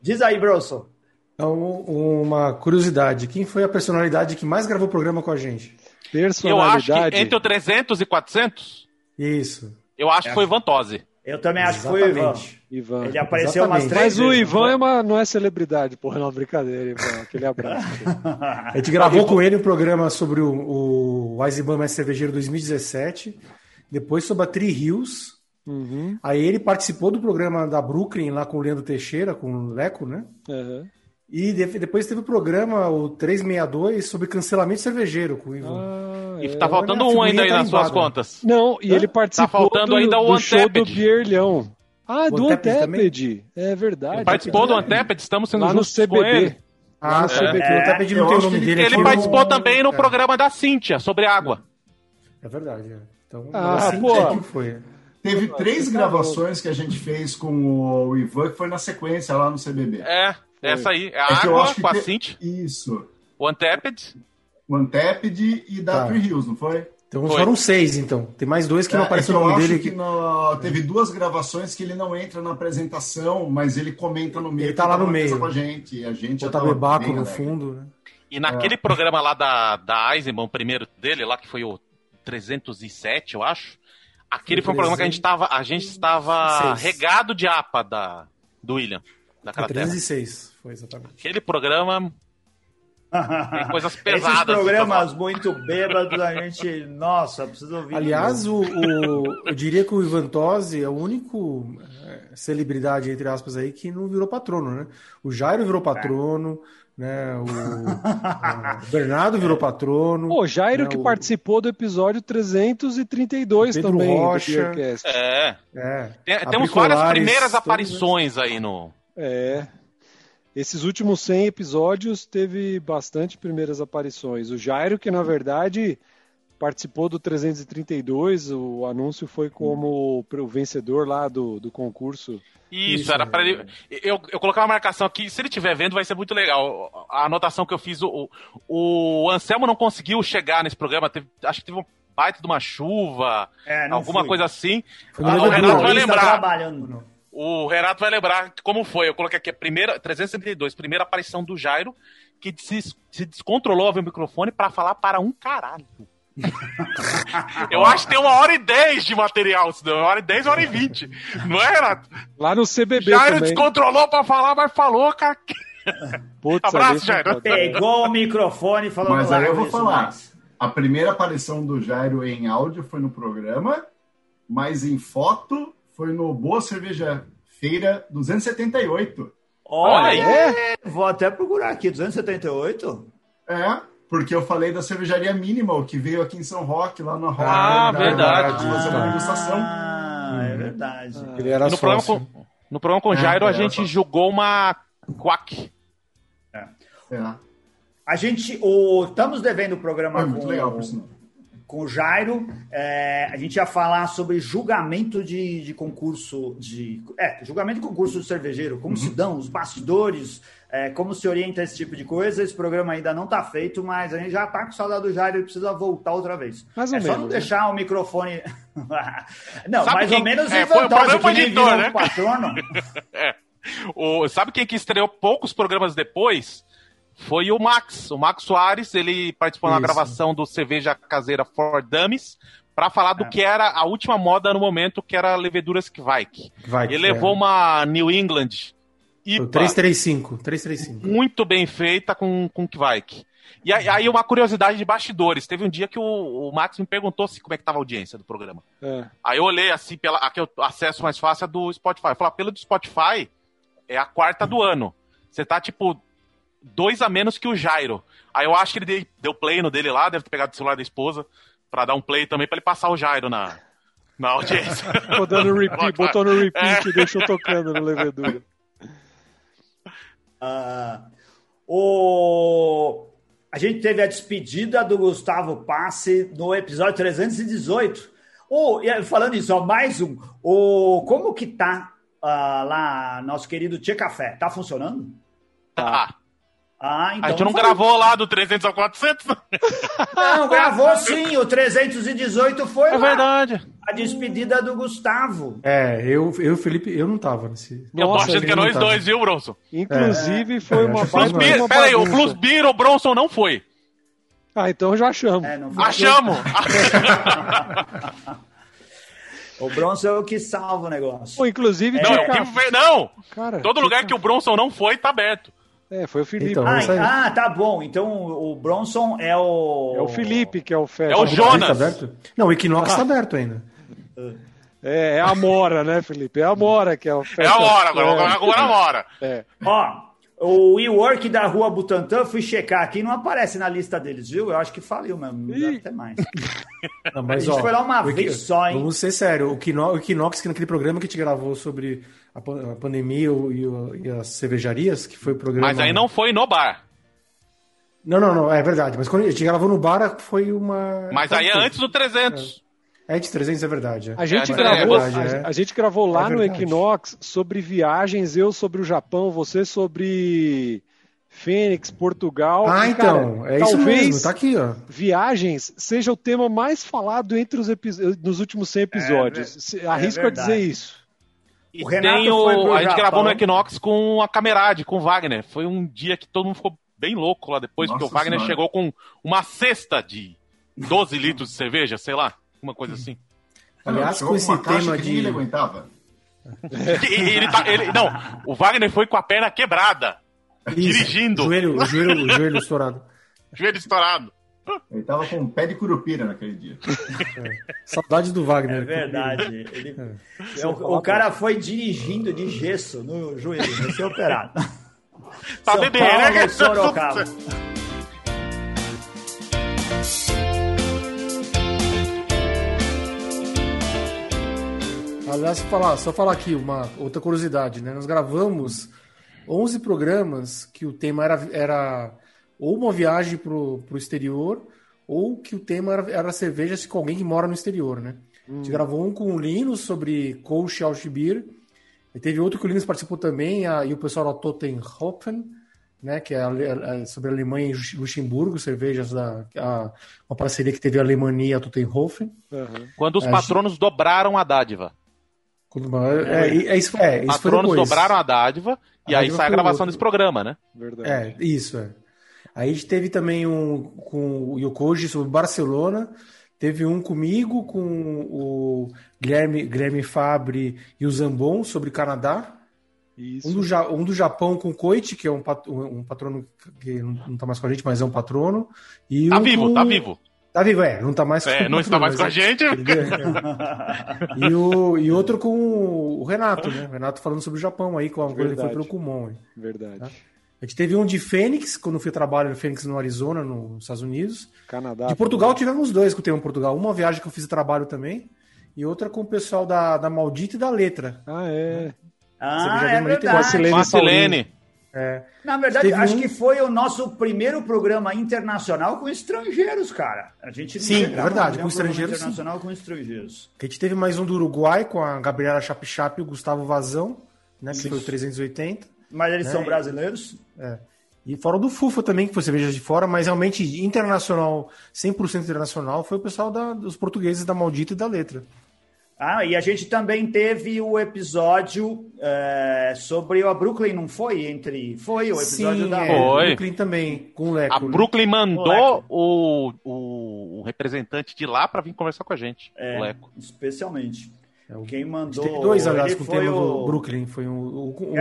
Speaker 1: Diz aí, Bronson.
Speaker 2: Então, uma curiosidade, quem foi a personalidade que mais gravou o programa com a gente?
Speaker 4: Personalidade? Eu acho que entre o 300 e 400?
Speaker 2: Isso.
Speaker 4: Eu acho que foi Ivan Tosi.
Speaker 1: Eu também acho Exatamente. que foi o Ivan.
Speaker 5: Ivan.
Speaker 1: Ele apareceu Exatamente. umas
Speaker 5: três
Speaker 1: Mas
Speaker 5: vezes. o Ivan é uma, não é celebridade, porra, não, brincadeira, Ivan. Aquele abraço.
Speaker 2: a gente gravou com ele um programa sobre o, o Eisenbahn Mais Cervejeiro 2017, depois sobre a Tri Hills. Uhum. Aí ele participou do programa da Brooklyn lá com o Leandro Teixeira, com o Leco, né? Uhum. E depois teve o programa, o 362, sobre cancelamento cervejeiro com o Ivan.
Speaker 4: Ah, e tá faltando um ainda aí nas suas contas.
Speaker 5: Não, e ele participou tá faltando do, ainda o do show do Bierlhão. Ah, o do Anteped. É verdade. Ele
Speaker 4: participou do Anteped, estamos sendo
Speaker 5: Lá no CBD.
Speaker 2: Ah, no CBD. É. O Anteped não tem o nome dele.
Speaker 4: Ele participou no... também no é. programa da Cíntia, sobre água.
Speaker 2: É verdade, é. Então,
Speaker 5: ah, pô.
Speaker 3: foi. Teve três gravações que a gente fez com o Ivan, que foi na sequência lá no CBB.
Speaker 4: É, essa aí. É a é água com a Cinti.
Speaker 3: Isso.
Speaker 4: O Anteped.
Speaker 3: O Anteped e da tá. Three Hills, não foi?
Speaker 2: Então foi. foram seis, então. Tem mais dois que é, não apareceu é no nome dele.
Speaker 3: Que no... Teve duas gravações que ele não entra na apresentação, mas ele comenta no meio.
Speaker 2: Ele tá lá no meio.
Speaker 3: Com a gente. E a gente
Speaker 2: Botar bebaco no fundo, né?
Speaker 4: E naquele é. programa lá da, da Eisenbahn, primeiro dele, lá que foi o 307, eu acho. Aquele foi um programa que a gente estava, a gente estava regado de APA da, do William, da
Speaker 2: Cratera. 306, foi exatamente.
Speaker 4: Aquele programa tem coisas pesadas.
Speaker 1: Esses programas muito bêbados, a gente. Nossa, precisa ouvir.
Speaker 2: Aliás, o, o, eu diria que o Ivan Tosi é o único é, celebridade, entre aspas, aí, que não virou patrono, né? O Jairo virou patrono, né? O, o Bernardo virou patrono.
Speaker 5: O Jairo
Speaker 2: né?
Speaker 5: que
Speaker 2: o...
Speaker 5: participou do episódio 332
Speaker 2: Pedro
Speaker 5: também.
Speaker 2: Rocha.
Speaker 4: É.
Speaker 2: é.
Speaker 4: Tem, temos várias primeiras aparições aí no.
Speaker 5: É. Esses últimos 100 episódios teve bastante primeiras aparições. O Jairo, que na verdade participou do 332, o anúncio foi como o vencedor lá do, do concurso.
Speaker 4: Isso, Isso era para ele. Eu, eu coloquei uma marcação aqui, se ele estiver vendo, vai ser muito legal. A anotação que eu fiz, o, o Anselmo não conseguiu chegar nesse programa, teve, acho que teve um baita de uma chuva, é, alguma fui. coisa assim. Ah, o Renato vai lembrar. O Renato vai lembrar como foi. Eu coloquei aqui a primeira, 332, primeira aparição do Jairo, que se, se descontrolou o microfone para falar para um caralho. Eu acho que tem uma hora e dez de material, senão uma hora e dez, uma hora e vinte. Não é, Renato?
Speaker 5: Lá no CBB
Speaker 4: Jairo também. descontrolou pra falar, mas falou, cara. Putz, Abraço, Jairo.
Speaker 1: Pegou o microfone e falou...
Speaker 3: Mas aí eu vou falar. Mais. A primeira aparição do Jairo em áudio foi no programa, mas em foto foi no Boa Cerveja Feira 278.
Speaker 1: Olha, aí! É. Vou até procurar aqui, 278?
Speaker 3: É, porque eu falei da cervejaria Minimal, que veio aqui em São Roque, lá na Rock.
Speaker 4: Ah, da, verdade.
Speaker 3: fazer uma degustação.
Speaker 1: Ah, é verdade. Ah.
Speaker 2: Ele era
Speaker 4: no, programa com, no programa com o Jairo, é, a gente jogou uma Quack.
Speaker 1: É. é. A gente, o, estamos devendo o programa
Speaker 3: Foi muito com, legal, por sinal
Speaker 1: com o Jairo. É, a gente ia falar sobre julgamento de, de concurso de. É, julgamento de concurso de cervejeiro, como uhum. se dão os bastidores, é, como se orienta esse tipo de coisa. Esse programa ainda não está feito, mas a gente já está com saudade do Jairo e precisa voltar outra vez.
Speaker 5: Mais
Speaker 1: é
Speaker 5: ou
Speaker 1: só
Speaker 5: menos,
Speaker 1: não né? deixar o microfone. não,
Speaker 4: sabe
Speaker 1: mais
Speaker 4: quem...
Speaker 1: ou menos
Speaker 4: é,
Speaker 1: em vantagem,
Speaker 4: que nem editor, né?
Speaker 1: patrono.
Speaker 4: é. o, sabe quem que estreou poucos programas depois? foi o Max. O Max Soares, ele participou Isso. na gravação do Cerveja Caseira For Dummies para falar do é. que era a última moda no momento, que era leveduras Kvike. Kvike ele levou é. uma New England
Speaker 2: IPA. 335, 335.
Speaker 4: Muito bem feita com, com Kvike. E aí, uma curiosidade de bastidores. Teve um dia que o, o Max me perguntou se, como é que tava a audiência do programa. É. Aí eu olhei assim, pela, aqui o acesso mais fácil é do Spotify. Eu falei, ah, pelo do Spotify, é a quarta do ano. Você tá, tipo, dois a menos que o Jairo. Aí eu acho que ele deu play no dele lá, deve ter pegado o celular da esposa, para dar um play também, para ele passar o Jairo na, na audiência.
Speaker 5: Rodando repeat, botou no repeat é. e deixou tocando no levedura.
Speaker 1: Uh, o... A gente teve a despedida do Gustavo Passe no episódio 318. Oh, falando isso, ó, mais um. O, como que tá uh, lá nosso querido Tia Café? Tá funcionando?
Speaker 4: Tá. Ah, então a gente não foi... gravou lá do 300 ao 400?
Speaker 1: Não, gravou sim. O 318 foi
Speaker 4: é lá. verdade.
Speaker 1: A despedida do Gustavo.
Speaker 2: É, eu e o Felipe, eu não tava nesse.
Speaker 4: Eu Nossa, tô achando que é nós dois, viu, Bronson?
Speaker 5: Inclusive, é. foi é, uma
Speaker 4: Blues Beer, Pera aí, o Blues Beer, o Bronson não foi.
Speaker 5: Ah, então já achamos.
Speaker 4: É, Achamos!
Speaker 1: O Bronson é o que salva o negócio.
Speaker 5: Pô, inclusive,
Speaker 4: não, é... não! Cara, todo lugar que o Bronson não foi, tá aberto.
Speaker 5: É, foi o Felipe.
Speaker 1: Então, ah, ah, tá bom. Então o Bronson é o.
Speaker 5: É o Felipe que é o
Speaker 4: Fest. É o Jonas.
Speaker 2: Tá aberto? Não, o Equinox ah. tá aberto ainda.
Speaker 5: É, é a Mora, né, Felipe? É a Mora que é o
Speaker 4: Fest. É a Mora, agora, é. agora é a Mora. É.
Speaker 1: Ó, o WeWork da rua Butantã, fui checar aqui, não aparece na lista deles, viu? Eu acho que faliu mesmo, não deve ter mais.
Speaker 2: Não, mas,
Speaker 1: a gente
Speaker 2: ó,
Speaker 1: foi lá uma vez só, hein?
Speaker 2: Vamos ser sério, o Equinox, o Equinox, que naquele programa que te gravou sobre a, pandemia e, e, as cervejarias, que foi o programa...
Speaker 4: Mas aí não foi no bar.
Speaker 2: Não, não, não, é verdade. Mas quando a gente gravou no bar, foi uma...
Speaker 4: Mas aí é antes do 300.
Speaker 2: É. É de 300, é verdade.
Speaker 5: A gente, é, gravou, é verdade, a, a, gente gravou lá no Equinox sobre viagens, eu sobre o Japão, você sobre Fênix, Portugal.
Speaker 2: Ah, e, cara, então, é isso mesmo, tá aqui, ó.
Speaker 5: Viagens seja o tema mais falado entre os nos últimos 100 episódios. É, Arrisco a dizer isso.
Speaker 4: E o tem o, a gente gravou no Equinox com a Camerade, com o Wagner. Foi um dia que todo mundo ficou bem louco lá depois, Nossa porque o Wagner senhora. chegou com uma cesta de 12 litros de cerveja, sei lá uma coisa assim.
Speaker 2: Aliás, com esse tema de.
Speaker 3: Ele aguentava.
Speaker 4: ele tá, ele, não, o Wagner foi com a perna quebrada, Isso. dirigindo.
Speaker 2: Joelho, o joelho, o joelho estourado.
Speaker 4: Joelho estourado.
Speaker 3: Ele tava com um pé de curupira naquele dia.
Speaker 2: É. Saudades do Wagner.
Speaker 1: É verdade. Ele, é. o, o, cara foi dirigindo de gesso no joelho, vai ser operado.
Speaker 4: Pra beber, né?
Speaker 1: Sorocaba.
Speaker 2: Aliás, falar, só falar aqui uma outra curiosidade, né? Nós gravamos 11 programas que o tema era, era ou uma viagem para o exterior ou que o tema era, era cervejas com alguém que mora no exterior, né? Hum. A gente hum. gravou um com o Linus sobre Kolsch Altbier, e teve outro que o Linus participou também, a, e o pessoal da Tottenhofen, né, que é a, a, sobre a Alemanha e Luxemburgo, cervejas da a, uma parceria que teve a Alemanha e a Tottenhofen.
Speaker 4: Uhum. Quando os é, patronos gente... dobraram a dádiva.
Speaker 2: É, é, é, isso, é,
Speaker 4: isso Patronos dobraram a dádiva e aí sai a gravação outro. desse programa, né?
Speaker 2: Verdade. É, isso, é. Aí a gente teve também um com o Yokoji sobre Barcelona, teve um comigo, com o Guilherme, Guilherme Fabre e o Zambon sobre Canadá. Isso. Um, do, um do Japão com o Koichi, que é um, pat, um patrono que não está mais com a gente, mas é um patrono. E
Speaker 4: tá
Speaker 2: um
Speaker 4: vivo,
Speaker 2: com...
Speaker 4: tá vivo.
Speaker 2: Tá vivo, é, não tá mais
Speaker 4: é, não está mais com a gente.
Speaker 2: e, o, e outro com o Renato, né? O Renato falando sobre o Japão aí, quando ele foi pelo Kumon.
Speaker 5: Verdade. Tá?
Speaker 2: A gente teve um de Fênix, quando eu fui trabalho em Fênix no Arizona, nos Estados Unidos.
Speaker 5: Canadá.
Speaker 2: De Portugal também. tivemos dois que eu tenho em Portugal. Uma viagem que eu fiz trabalho também, e outra com o pessoal da, da Maldita e da Letra.
Speaker 5: Ah, é.
Speaker 1: Ah, é verdade.
Speaker 4: Com a Silene.
Speaker 1: É. Na verdade, Teve acho um... que foi o nosso primeiro programa internacional com estrangeiros, cara. A gente
Speaker 2: Sim, é verdade, com estrangeiros.
Speaker 1: Internacional sim. com estrangeiros.
Speaker 2: A gente teve mais um do Uruguai com a Gabriela Chapchap e o Gustavo Vazão, né? Que foi o 380.
Speaker 1: Mas eles né? são brasileiros?
Speaker 2: É. E fora do FUFA também, que você veja de fora, mas realmente internacional, 100% internacional, foi o pessoal da, dos portugueses da Maldita e da Letra.
Speaker 1: Ah, e a gente também teve o episódio é, sobre a Brooklyn, não foi? Entre foi o episódio
Speaker 2: Sim,
Speaker 1: da
Speaker 2: é, foi. Brooklyn também com o Leco.
Speaker 4: A né? Brooklyn mandou o, o, o, representante de lá para vir conversar com a gente,
Speaker 1: é,
Speaker 4: o Leco.
Speaker 1: Especialmente. É, Quem mandou. Teve
Speaker 2: dois, aliás, com o tema o... do Brooklyn. Foi um, um, com,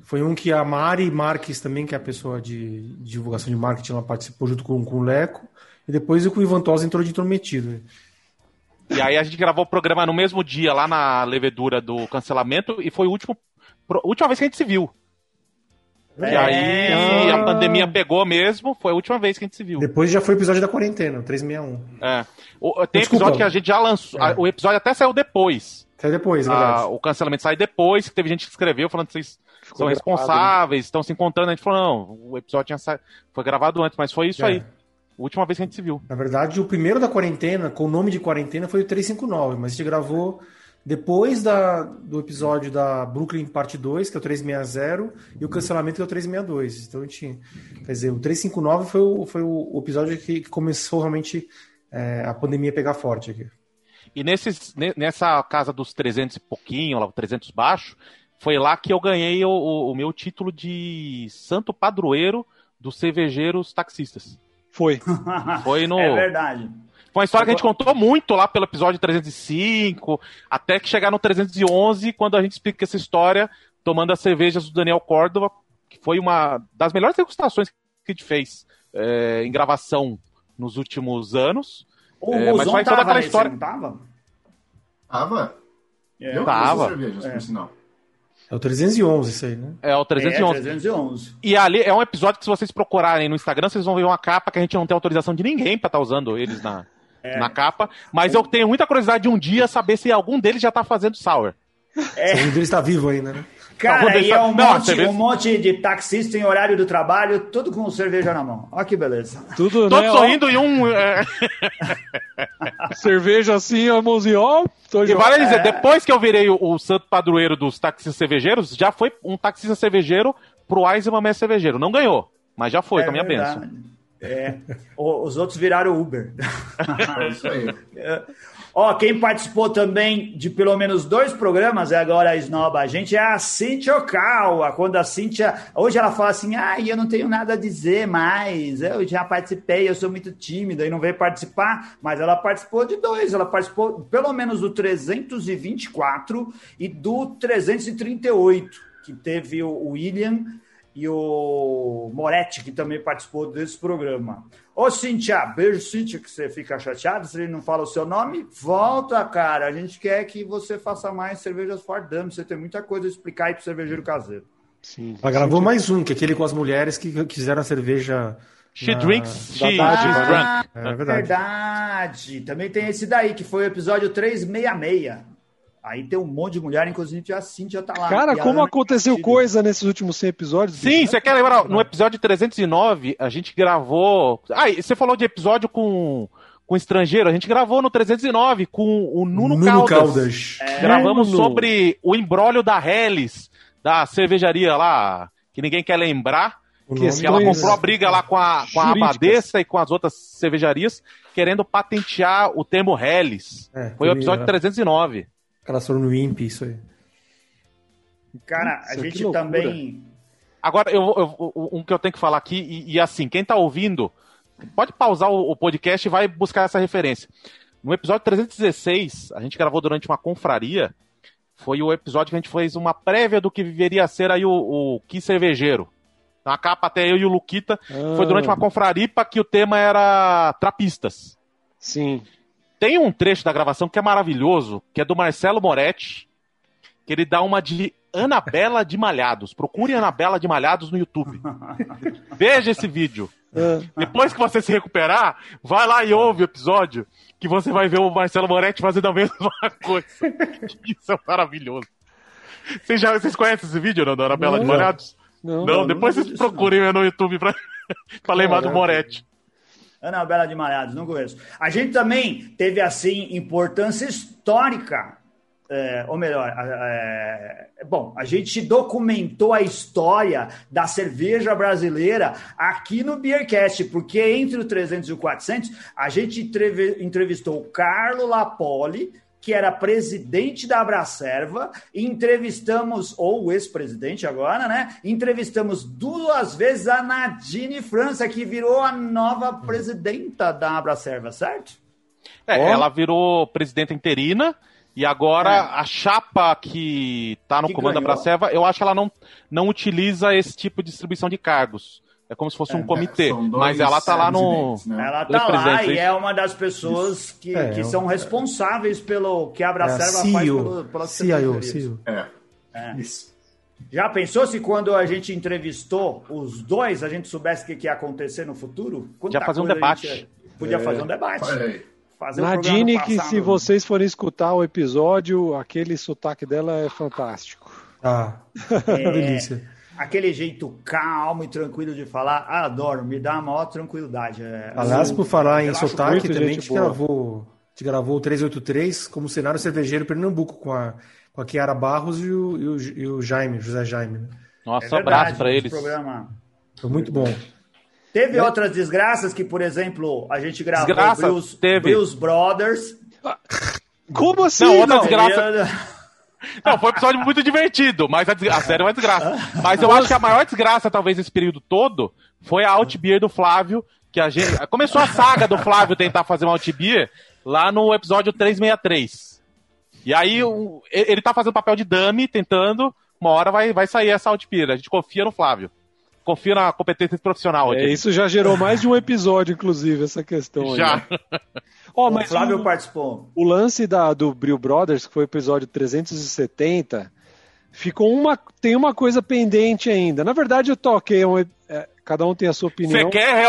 Speaker 2: foi um que a Mari Marques também, que é a pessoa de, de divulgação de marketing, ela participou junto com, com o Leco. E depois o que o Ivan Tosa entrou de intrometido.
Speaker 4: E aí a gente gravou o programa no mesmo dia, lá na levedura do cancelamento, e foi a última, última vez que a gente se viu. É. E aí a pandemia pegou mesmo, foi a última vez que a gente se viu.
Speaker 2: Depois já foi o episódio da quarentena, 361.
Speaker 4: É. O, tem Desculpa. episódio que a gente já lançou. É. O episódio até saiu depois.
Speaker 2: Saiu depois, é verdade.
Speaker 4: Ah, o cancelamento saiu depois, que teve gente que escreveu falando que vocês Ficou são responsáveis, né? estão se encontrando. A gente falou, não, o episódio tinha sa... foi gravado antes, mas foi isso é. aí. Última vez que a gente se viu.
Speaker 2: Na verdade, o primeiro da quarentena, com o nome de quarentena, foi o 359, mas a gente gravou depois da, do episódio da Brooklyn Parte 2, que é o 360, e o cancelamento, que é o 362. Então a gente. Quer dizer, o 359 foi o, foi o episódio que, que começou realmente é, a pandemia pegar forte aqui.
Speaker 4: E nesses, nessa casa dos 300 e pouquinho, lá, 300 baixo, foi lá que eu ganhei o, o, o meu título de santo padroeiro dos cervejeiros taxistas.
Speaker 5: Foi.
Speaker 4: Foi no.
Speaker 1: É verdade.
Speaker 4: Foi uma história que a gente contou muito lá pelo episódio 305, até que chegar no 311, quando a gente explica essa história, tomando as cervejas do Daniel Córdova, que foi uma das melhores degustações que a gente fez é, em gravação nos últimos anos.
Speaker 1: O é, mas faz toda aquela história. Não tava?
Speaker 3: Tava?
Speaker 1: É. Eu tava.
Speaker 3: cervejas, é. por sinal.
Speaker 2: É o 311 isso aí, né?
Speaker 4: É o 311.
Speaker 1: É, 311.
Speaker 4: E ali é um episódio que se vocês procurarem no Instagram, vocês vão ver uma capa que a gente não tem autorização de ninguém para estar tá usando eles na, é. na capa. Mas eu tenho muita curiosidade de um dia saber se algum deles já tá fazendo sour.
Speaker 2: É. Se algum deles está vivo ainda, né?
Speaker 1: Cara, não, e é um, não, monte, um monte de taxista em horário do trabalho, tudo com cerveja na mão. Olha que beleza.
Speaker 4: Tudo, Todos né, sorrindo ó. e um. É...
Speaker 5: cerveja assim, a mãozinha, ó.
Speaker 4: E vale dizer, é... depois que eu virei o, o, santo padroeiro dos taxistas cervejeiros, já foi um taxista cervejeiro pro Eisenman Mestre Cervejeiro. Não ganhou, mas já foi é com a minha bênção.
Speaker 1: É, os outros viraram Uber. É isso aí. Ó, quem participou também de pelo menos dois programas, é agora a Snoba, a gente é a Cintia Okawa. Quando a Cintia. Hoje ela fala assim: ah, eu não tenho nada a dizer mais, eu já participei, eu sou muito tímida e não veio participar, mas ela participou de dois, ela participou pelo menos do 324 e do 338, que teve o William e o Moretti, que também participou desse programa. Ô, Cintia, beijo, Cintia, que você fica chateado se ele não fala o seu nome. Volta, cara. A gente quer que você faça mais cervejas Dump. Você tem muita coisa a explicar aí pro cervejeiro caseiro.
Speaker 2: Sim. Ela gravou mais um, que é aquele com as mulheres que quiseram a cerveja.
Speaker 4: She na... drinks, she,
Speaker 1: ah, drunk. É verdade. verdade. Também tem esse daí, que foi o episódio 366. Aí tem um monte de mulher, inclusive a Cintia tá lá.
Speaker 5: Cara, como aconteceu coisa nesses últimos 100 episódios?
Speaker 4: Sim, você quer lembrar? No episódio 309, a gente gravou. Ah, você falou de episódio com com estrangeiro. A gente gravou no 309 com o Nuno, Nuno Caldas. Caldas. É. Gravamos Nuno. sobre o embrólio da Helles, da cervejaria lá, que ninguém quer lembrar. Que, que ela comprou a briga lá com a, com a Abadesa e com as outras cervejarias, querendo patentear o termo Helles. É, Foi o episódio 309.
Speaker 2: Aquelas foram no IMP, isso aí.
Speaker 1: Cara, a gente também.
Speaker 4: Agora, eu, eu, um que eu tenho que falar aqui, e, e assim, quem tá ouvindo, pode pausar o, o, podcast e vai buscar essa referência. No episódio 316, a gente gravou durante uma confraria. Foi o episódio que a gente fez uma prévia do que viveria a ser aí o, o Que Cervejeiro. Na capa até eu e o Luquita. Ah. Foi durante uma confraripa que o tema era trapistas.
Speaker 5: Sim.
Speaker 4: Tem um trecho da gravação que é maravilhoso, que é do Marcelo Moretti, que ele dá uma de Anabela de Malhados. Procure Anabela de Malhados no YouTube. Veja esse vídeo. É. Depois que você se recuperar, vai lá e ouve o episódio, que você vai ver o Marcelo Moretti fazendo a mesma coisa. Isso é maravilhoso. Vocês, já, vocês conhecem esse vídeo, não, da Anabela de Malhados? Não, não, não depois não vocês procurem no YouTube pra, pra lembrar do Moretti.
Speaker 1: Anabela de Malhados, não conheço. A gente também teve, assim, importância histórica. É, ou melhor, é, bom, a gente documentou a história da cerveja brasileira aqui no Beercast, porque entre o 300 e o 400 a gente entrevistou o Carlo Lapoli, que era presidente da Abracerva, entrevistamos, ou ex-presidente agora, né? Entrevistamos duas vezes a Nadine França, que virou a nova presidenta da Abracerva, certo?
Speaker 4: É, oh. ela virou presidenta interina. E agora é. a chapa que está no que comando ganhou. da Abracerva, eu acho que ela não, não utiliza esse tipo de distribuição de cargos. É como se fosse é, um comitê. Mas ela tá lá no.
Speaker 1: Né? Ela tá lá e é uma das pessoas que, é, que é são responsáveis pelo que a Abracerva é faz pelo, pela CIO, CIO. É. é. Isso. Já pensou se quando a gente entrevistou os dois, a gente soubesse o que, que ia acontecer no futuro?
Speaker 4: Já fazer um debate.
Speaker 1: Podia fazer um debate.
Speaker 5: Fazer Nadine, um que se vocês forem escutar o episódio, aquele sotaque dela é fantástico.
Speaker 2: Ah, é, delícia
Speaker 1: aquele jeito calmo e tranquilo de falar, adoro, me dá a maior tranquilidade.
Speaker 2: É, Aliás, por falar em sotaque, também a gente gravou, te gravou o 383 como cenário cervejeiro Pernambuco com a, com a Kiara Barros e o, e o, e o Jaime, José Jaime. Né?
Speaker 4: Nossa, é verdade, abraço para eles.
Speaker 1: Programa...
Speaker 2: Foi muito bom.
Speaker 1: Teve é. outras desgraças que, por exemplo, a gente gravou Desgraça, Bruce, teve. Bruce Brothers.
Speaker 5: Como assim? Não,
Speaker 4: outra desgraça. Não, foi um episódio muito divertido, mas a, a série é uma desgraça. Mas eu acho que a maior desgraça, talvez, nesse período todo, foi a Outbeer do Flávio, que a gente. Começou a saga do Flávio tentar fazer uma Outbeer lá no episódio 363. E aí ele tá fazendo papel de dummy, tentando. Uma hora vai, vai sair essa Outbeer. A gente confia no Flávio. Confia na competência profissional.
Speaker 5: É, isso já gerou mais de um episódio, inclusive, essa questão. Já. Aí, né?
Speaker 1: Oh, mas o Flávio o, participou.
Speaker 5: O lance da, do Brill Brothers, que foi o episódio 370, ficou uma. Tem uma coisa pendente ainda. Na verdade, eu toquei um, é, cada um tem a sua opinião.
Speaker 4: Você quer.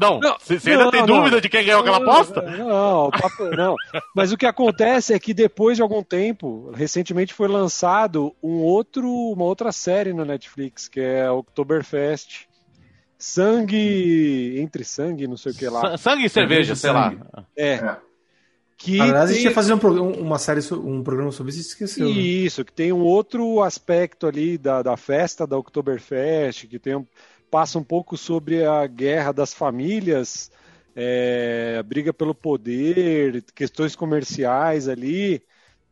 Speaker 4: Não, você ainda tem não, dúvida de quem ganhou aquela aposta?
Speaker 5: Não, papo, não. Mas o que acontece é que depois de algum tempo, recentemente foi lançado um outro, uma outra série na Netflix, que é Oktoberfest sangue entre sangue, não sei o que lá.
Speaker 4: Sangue e cerveja, sei sangue. lá.
Speaker 5: É. é.
Speaker 2: Que Aliás, tem... a gente ia fazer um, uma série, um programa sobre isso e esqueceu. Né?
Speaker 5: Isso, que tem um outro aspecto ali da, da festa da Oktoberfest, que tem um, passa um pouco sobre a guerra das famílias, é, a briga pelo poder, questões comerciais ali.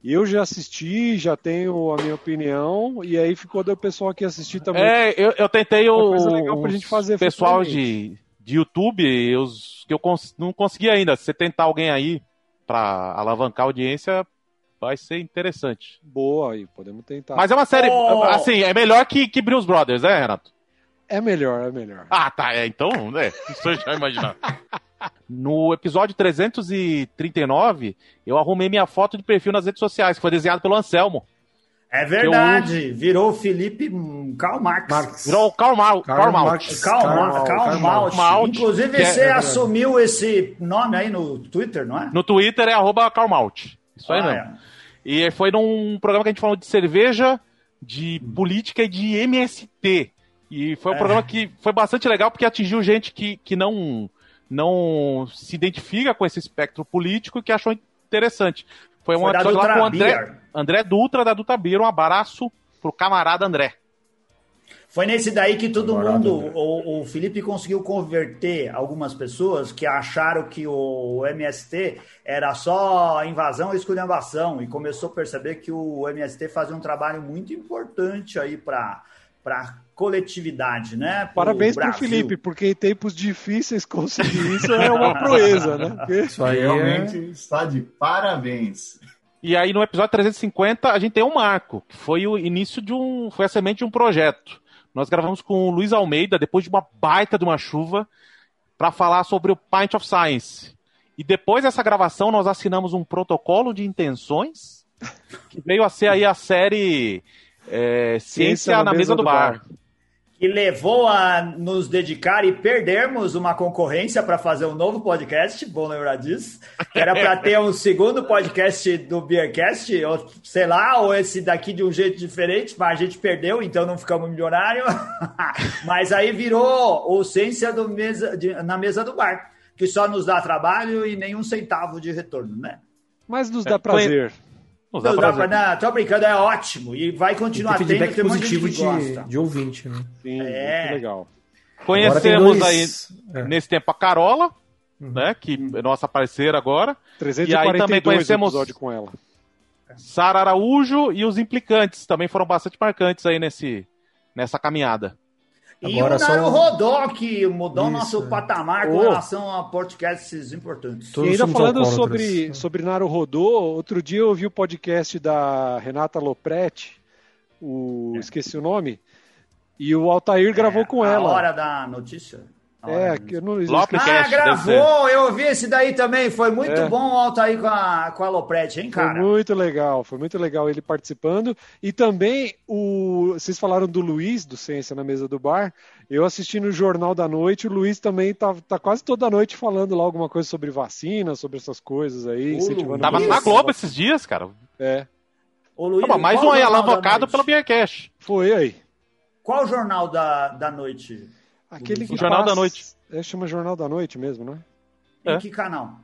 Speaker 5: Eu já assisti, já tenho a minha opinião, e aí ficou do pessoal aqui assistir também.
Speaker 4: É, eu, eu tentei o legal pra gente fazer pessoal de, de YouTube, eu, que eu cons, não consegui ainda. Se você tentar alguém aí para alavancar a audiência, vai ser interessante.
Speaker 5: Boa, aí podemos tentar.
Speaker 4: Mas é uma série, oh! assim, é melhor que, que Brills Brothers, né, Renato?
Speaker 5: É melhor, é melhor.
Speaker 4: Ah, tá, é, então, né, isso eu já imaginava. No episódio 339, eu arrumei minha foto de perfil nas redes sociais, que foi desenhado pelo Anselmo.
Speaker 1: É verdade, virou Felipe Karl Marx. Marx.
Speaker 4: Virou o Karl, Mal, Karl, Karl Marx.
Speaker 1: Karl, Karl, Karl, Karl Marx. Inclusive, você é, assumiu esse nome aí no Twitter, não é?
Speaker 4: No Twitter é arroba Karl Malt. Isso aí ah, mesmo. É. E foi num programa que a gente falou de cerveja, de política e de MST. E foi um é. programa que foi bastante legal porque atingiu gente que, que não, não se identifica com esse espectro político e que achou interessante. Foi um episódio lá com o André, André Dutra, da Dutra Beer. Um abraço pro camarada André.
Speaker 1: Foi nesse daí que todo mundo, o, o, Felipe conseguiu converter algumas pessoas que acharam que o MST era só invasão e esculhambação e começou a perceber que o MST fazia um trabalho muito importante aí para para coletividade, né?
Speaker 5: Pro Parabéns para o Felipe, porque em tempos difíceis conseguir isso é uma proeza, né? Porque...
Speaker 3: Isso aí realmente é... está de parabéns.
Speaker 4: E aí no episódio 350 a gente tem um marco, que foi o início de um, foi a semente de um projeto. Nós gravamos com o Luiz Almeida depois de uma baita de uma chuva para falar sobre o Pint of Science. E depois dessa gravação nós assinamos um protocolo de intenções que veio a ser aí a série é, Ciência, Ciência na, na, mesa, mesa do, do bar. bar
Speaker 1: que levou a nos dedicar e perdermos uma concorrência para fazer um novo podcast, bom lembrar disso, era para ter um segundo podcast do Beercast, ou sei lá, ou esse daqui de um jeito diferente, mas a gente perdeu, então não ficamos milionários. mas aí virou o Ciência do mesa, de, na mesa do bar, que só nos dá trabalho e nenhum centavo de retorno, né?
Speaker 5: Mas nos dá prazer.
Speaker 1: Não dá pra, não, tô brincando, é ótimo. E vai continuar
Speaker 2: tendo, feedback tem positivo de, de ouvinte, né?
Speaker 5: Sim, é. legal.
Speaker 4: Conhecemos dois... aí, é. nesse tempo, a Carola, uhum. né? Que é nossa parceira agora.
Speaker 5: 342 e aí também conhecemos episódio com ela.
Speaker 4: Sara Araújo e os implicantes também foram bastante marcantes aí nesse, nessa caminhada.
Speaker 1: E Agora, o Naru Rodó, que mudou o nosso é. patamar com oh. relação a podcasts importantes.
Speaker 5: Todos e ainda falando sobre, sobre Naru Rodô, outro dia eu ouvi o podcast da Renata Lopretti, o, é. esqueci o nome, e o Altair gravou é, com ela.
Speaker 1: A hora da notícia?
Speaker 5: É, que eu não
Speaker 1: Ah, gravou! Eu ouvi esse daí também. Foi muito é. bom o Altair com a, com a Lopretti, hein, cara?
Speaker 5: Foi muito legal, foi muito legal ele participando. E também, o vocês falaram do Luiz, do Ciência na Mesa do Bar. Eu assisti no Jornal da Noite, o Luiz também tá, tá quase toda noite falando lá alguma coisa sobre vacina, sobre essas coisas aí.
Speaker 4: incentivando Tava na Globo esses dias, cara.
Speaker 5: É.
Speaker 1: Ô, Luiz,
Speaker 4: Tava mais um aí alavancado pelo Beercash.
Speaker 5: Foi aí.
Speaker 1: Qual o jornal da, da noite?
Speaker 5: Aquele
Speaker 4: o Jornal passa... da Noite.
Speaker 5: É, chama Jornal da Noite mesmo, né?
Speaker 1: Em é. que canal?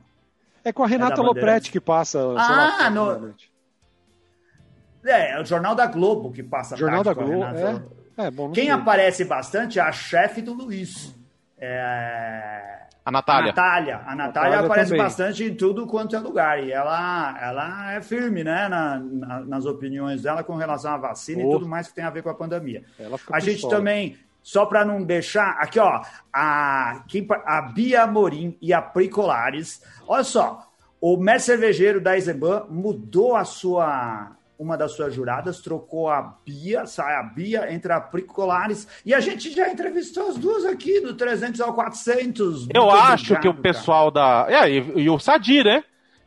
Speaker 5: É com a Renata é Lopretti que passa.
Speaker 1: Ah, lá, no... É, é o Jornal da Globo que passa.
Speaker 5: Jornal da Globo, é. é bom,
Speaker 1: Quem sei. aparece bastante é a chefe do Luiz. É...
Speaker 4: A Natália.
Speaker 1: A Natália. A Natália, aparece também. bastante em tudo quanto é lugar. E ela, ela é firme, né, na, na, nas opiniões dela com relação à vacina oh. e tudo mais que tem a ver com a pandemia. a gente também só para não deixar. Aqui, ó, a, a Bia Morim e a Pricolares. Olha só, o mestre cervejeiro da Eisenbahn mudou a sua. Uma das suas juradas, trocou a Bia, sai a Bia, entre a Pricolares, e a gente já entrevistou as duas aqui, do 300 ao 400.
Speaker 4: Eu acho obrigado, que o pessoal cara. da. É, e, e o Sadir, né?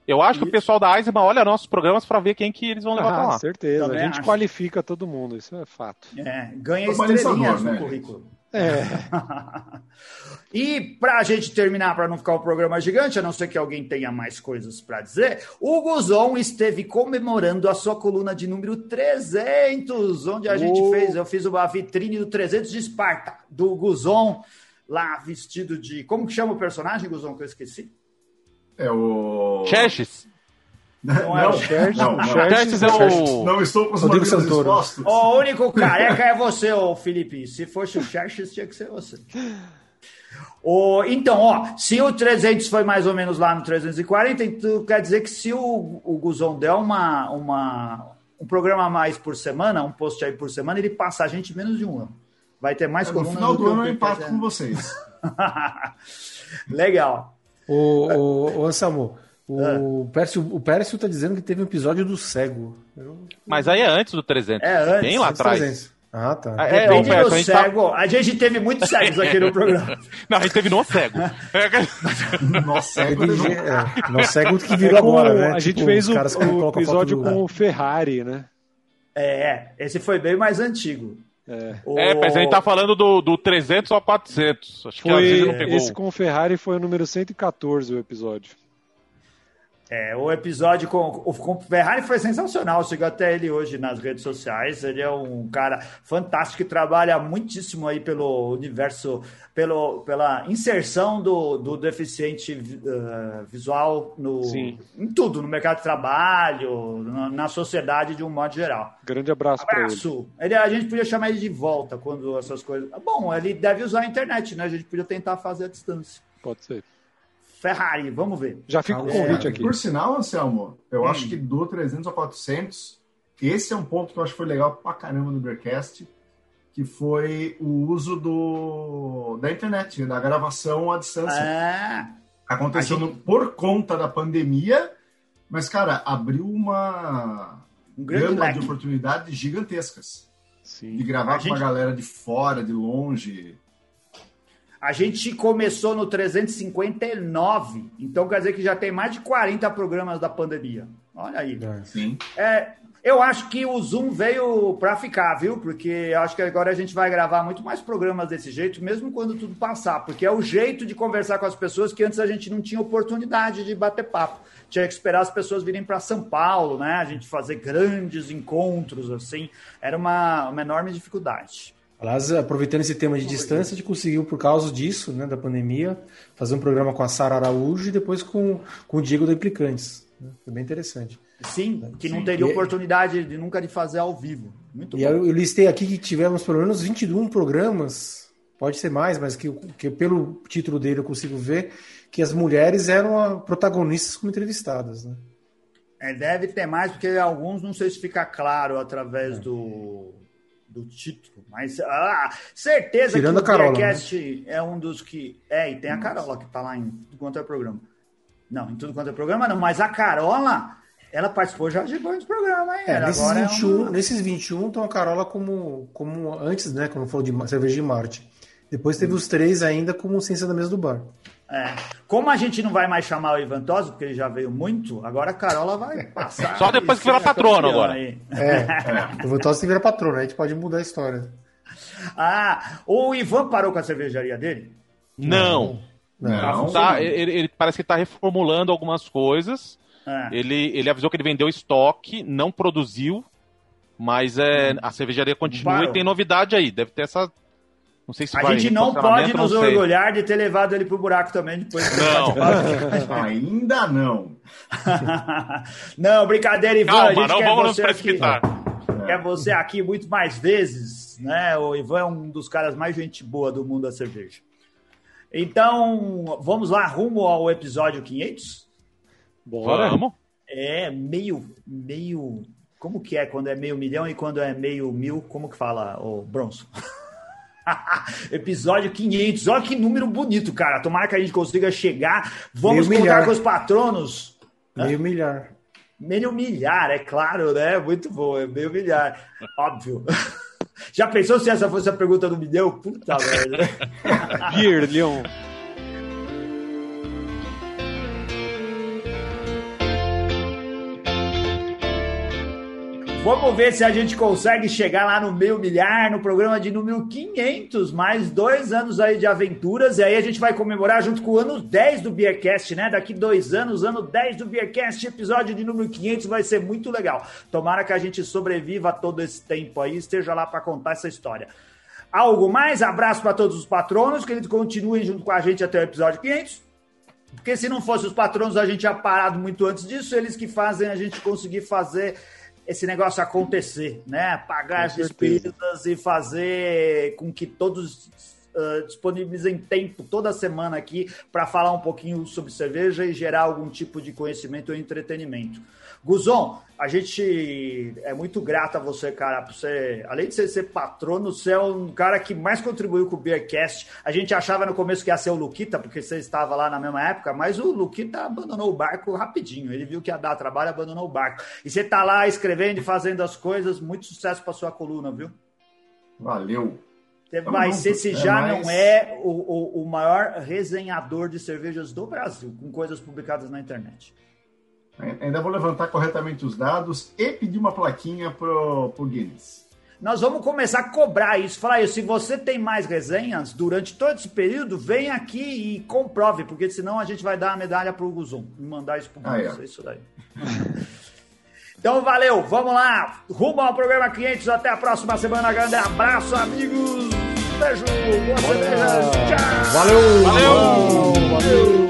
Speaker 4: Eu acho isso. que o pessoal da Eisenbahn olha nossos programas para ver quem que eles vão levar ah, lá.
Speaker 5: certeza. Também a gente acho. qualifica todo mundo, isso é fato.
Speaker 1: É, ganha estrelinhas né? no currículo.
Speaker 5: É.
Speaker 1: e para a gente terminar, para não ficar o programa gigante, a não ser que alguém tenha mais coisas para dizer, o Guzon esteve comemorando a sua coluna de número 300, onde a oh. gente fez, eu fiz uma vitrine do 300 de Esparta, do Guzon, lá vestido de. Como que chama o personagem, Guzon, que eu esqueci?
Speaker 3: É o.
Speaker 4: Xerxes.
Speaker 1: Não, é o Xerxes.
Speaker 3: Não, não, Xerxes é o. Não estou com os Rodrigo Santoro.
Speaker 1: O único careca é você, ô Felipe. Se fosse o Xerxes, tinha que ser você. O, então, ó, se o 300 foi mais ou menos lá no 340, então quer dizer que se o, o Guzon der uma, uma, um programa a mais por semana, um post aí por semana, ele passa a gente menos de um ano. Vai ter mais
Speaker 3: é, No final do, do ano eu empato com vocês.
Speaker 1: Legal.
Speaker 2: O, o, o Anselmo, o, ah. Pércio, o Pércio tá dizendo que teve um episódio do cego.
Speaker 4: Eu... Mas aí é antes do 300.
Speaker 1: É antes.
Speaker 4: Bem lá atrás.
Speaker 2: Ah, tá.
Speaker 1: É, é, Depende Pércio, do a cego. Tá... A gente teve muitos cegos aqui no programa.
Speaker 4: Não, a gente teve no cego.
Speaker 2: no cego. É, no cego que virou agora, né?
Speaker 5: A gente tipo, fez o, o episódio com o Ferrari, né?
Speaker 1: É, esse foi bem mais antigo.
Speaker 4: É, o... é mas a gente tá falando do, do 300 ao 400. Acho foi, que a não pegou.
Speaker 5: Esse com o Ferrari foi o número 114 o episódio.
Speaker 1: É, o episódio com, com o Ferrari foi sensacional. Chegou até ele hoje nas redes sociais. Ele é um cara fantástico que trabalha muitíssimo aí pelo universo, pelo, pela inserção do, do deficiente uh, visual no, em tudo, no mercado de trabalho, na, na, sociedade de um modo geral.
Speaker 5: Grande abraço, abraço.
Speaker 1: para ele. ele. A gente podia chamar ele de volta quando essas coisas. Bom, ele deve usar a internet, né? A gente podia tentar fazer a distância.
Speaker 5: Pode ser.
Speaker 1: Ferrari, vamos ver.
Speaker 5: Já fica o convite é, aqui.
Speaker 3: Por sinal, Anselmo, eu hum. acho que do 300 ao 400, esse é um ponto que eu acho que foi legal pra caramba no Bearcast, que foi o uso do, da internet, da gravação à distância. Ah, Acontecendo gente... por conta da pandemia, mas, cara, abriu uma um gama leque. de oportunidades gigantescas. Sim. De gravar a com gente... uma galera de fora, de longe.
Speaker 1: A gente começou no 359, então quer dizer que já tem mais de 40 programas da pandemia. Olha aí.
Speaker 3: É, sim.
Speaker 1: É, eu acho que o Zoom veio para ficar, viu? Porque acho que agora a gente vai gravar muito mais programas desse jeito, mesmo quando tudo passar, porque é o jeito de conversar com as pessoas que antes a gente não tinha oportunidade de bater papo. Tinha que esperar as pessoas virem para São Paulo, né? A gente fazer grandes encontros, assim. Era uma, uma enorme dificuldade.
Speaker 2: Aliás, aproveitando esse tema de distância, a gente conseguiu, por causa disso, né, da pandemia, fazer um programa com a Sara Araújo e depois com, com o Diego da Implicantes. Né? Foi bem interessante.
Speaker 1: Sim, que não teria Sim. oportunidade de nunca de fazer ao vivo. Muito
Speaker 2: e bom. Eu, eu listei aqui que tivemos pelo menos 21 programas, pode ser mais, mas que, que pelo título dele eu consigo ver que as mulheres eram protagonistas como entrevistadas. Né?
Speaker 1: É, deve ter mais, porque alguns não sei se fica claro através é. do do título, mas ah, certeza
Speaker 2: Tirando
Speaker 1: que
Speaker 2: o Bearcast
Speaker 1: né? é um dos que. É, e tem a Carola que tá lá em tudo quanto é programa. Não, em tudo quanto é programa, não, mas a Carola, ela participou já de muitos programas, hein?
Speaker 2: É, nesses, agora 21, é uma... nesses 21 estão a Carola como, como antes, né? Quando falou de cerveja de Marte. Depois teve hum. os três ainda como ciência da mesa do bar.
Speaker 1: É. Como a gente não vai mais chamar o Ivan Tosi, porque ele já veio muito, agora a Carola vai passar.
Speaker 4: Só depois que virar patrono agora. Aí.
Speaker 2: É, é. o Ivan Tosi tem que virar patrono, a gente pode mudar a história.
Speaker 1: Ah, o Ivan parou com a cervejaria dele?
Speaker 4: Não. Não. não. Tá, ele, ele, parece que está reformulando algumas coisas. É. Ele, ele avisou que ele vendeu estoque, não produziu, mas é, a cervejaria continua parou. e tem novidade aí. Deve ter essa não sei se
Speaker 1: a gente não pode nos não orgulhar de ter levado ele pro buraco também depois.
Speaker 3: Não. Ainda não.
Speaker 1: não, brincadeira, Ivan.
Speaker 4: Calma,
Speaker 1: a gente
Speaker 4: não
Speaker 1: quer
Speaker 4: vamos
Speaker 1: você
Speaker 4: nos precipitar.
Speaker 1: Aqui, quer você aqui muito mais vezes, né? O Ivan é um dos caras mais gente boa do mundo da cerveja. Então, vamos lá, rumo ao episódio 500?
Speaker 4: Bora. Vamos.
Speaker 1: É, meio, meio... Como que é quando é meio milhão e quando é meio mil? Como que fala, o Bronson? Episódio 500. Olha que número bonito, cara. Tomara que a gente consiga chegar. Vamos Meio contar milhar. com os patronos.
Speaker 2: Meio Hã? milhar.
Speaker 1: Meio milhar, é claro, né? Muito bom, é meio milhar. Óbvio. Já pensou se essa fosse a pergunta do Mideu? Puta merda.
Speaker 5: Gear, Leon.
Speaker 1: Vamos ver se a gente consegue chegar lá no meio milhar, no programa de número 500, mais dois anos aí de aventuras, e aí a gente vai comemorar junto com o ano 10 do Beercast, né? Daqui dois anos, ano 10 do Beercast, episódio de número 500, vai ser muito legal. Tomara que a gente sobreviva todo esse tempo aí, esteja lá para contar essa história. Algo mais? Abraço para todos os patronos, que eles continuem junto com a gente até o episódio 500. Porque se não fosse os patronos, a gente tinha parado muito antes disso. Eles que fazem a gente conseguir fazer esse negócio acontecer, né? Pagar as despesas e fazer com que todos uh, disponibilizem tempo toda semana aqui para falar um pouquinho sobre cerveja e gerar algum tipo de conhecimento ou entretenimento. Guzon, a gente é muito grato a você, cara, por você, além de você ser patrono, você é um cara que mais contribuiu com o Beercast. A gente achava no começo que ia ser o Luquita, porque você estava lá na mesma época, mas o Luquita abandonou o barco rapidinho. Ele viu que ia dar trabalho, abandonou o barco. E você tá lá escrevendo e fazendo as coisas, muito sucesso para sua coluna, viu?
Speaker 3: Valeu.
Speaker 1: Vai ser se já é mais... não é o, o, o maior resenhador de cervejas do Brasil, com coisas publicadas na internet.
Speaker 3: Ainda vou levantar corretamente os dados e pedir uma plaquinha pro, pro Guinness.
Speaker 1: Nós vamos começar a cobrar isso. Falar isso, se você tem mais resenhas durante todo esse período, vem aqui e comprove, porque senão a gente vai dar a medalha pro Guzum e mandar isso pro ah, é. isso daí. então valeu, vamos lá. Rumo ao programa 500, até a próxima semana. Grande abraço, amigos. Beijo, boa cerveja. Tchau.
Speaker 2: Valeu.
Speaker 4: Valeu.
Speaker 2: Valeu.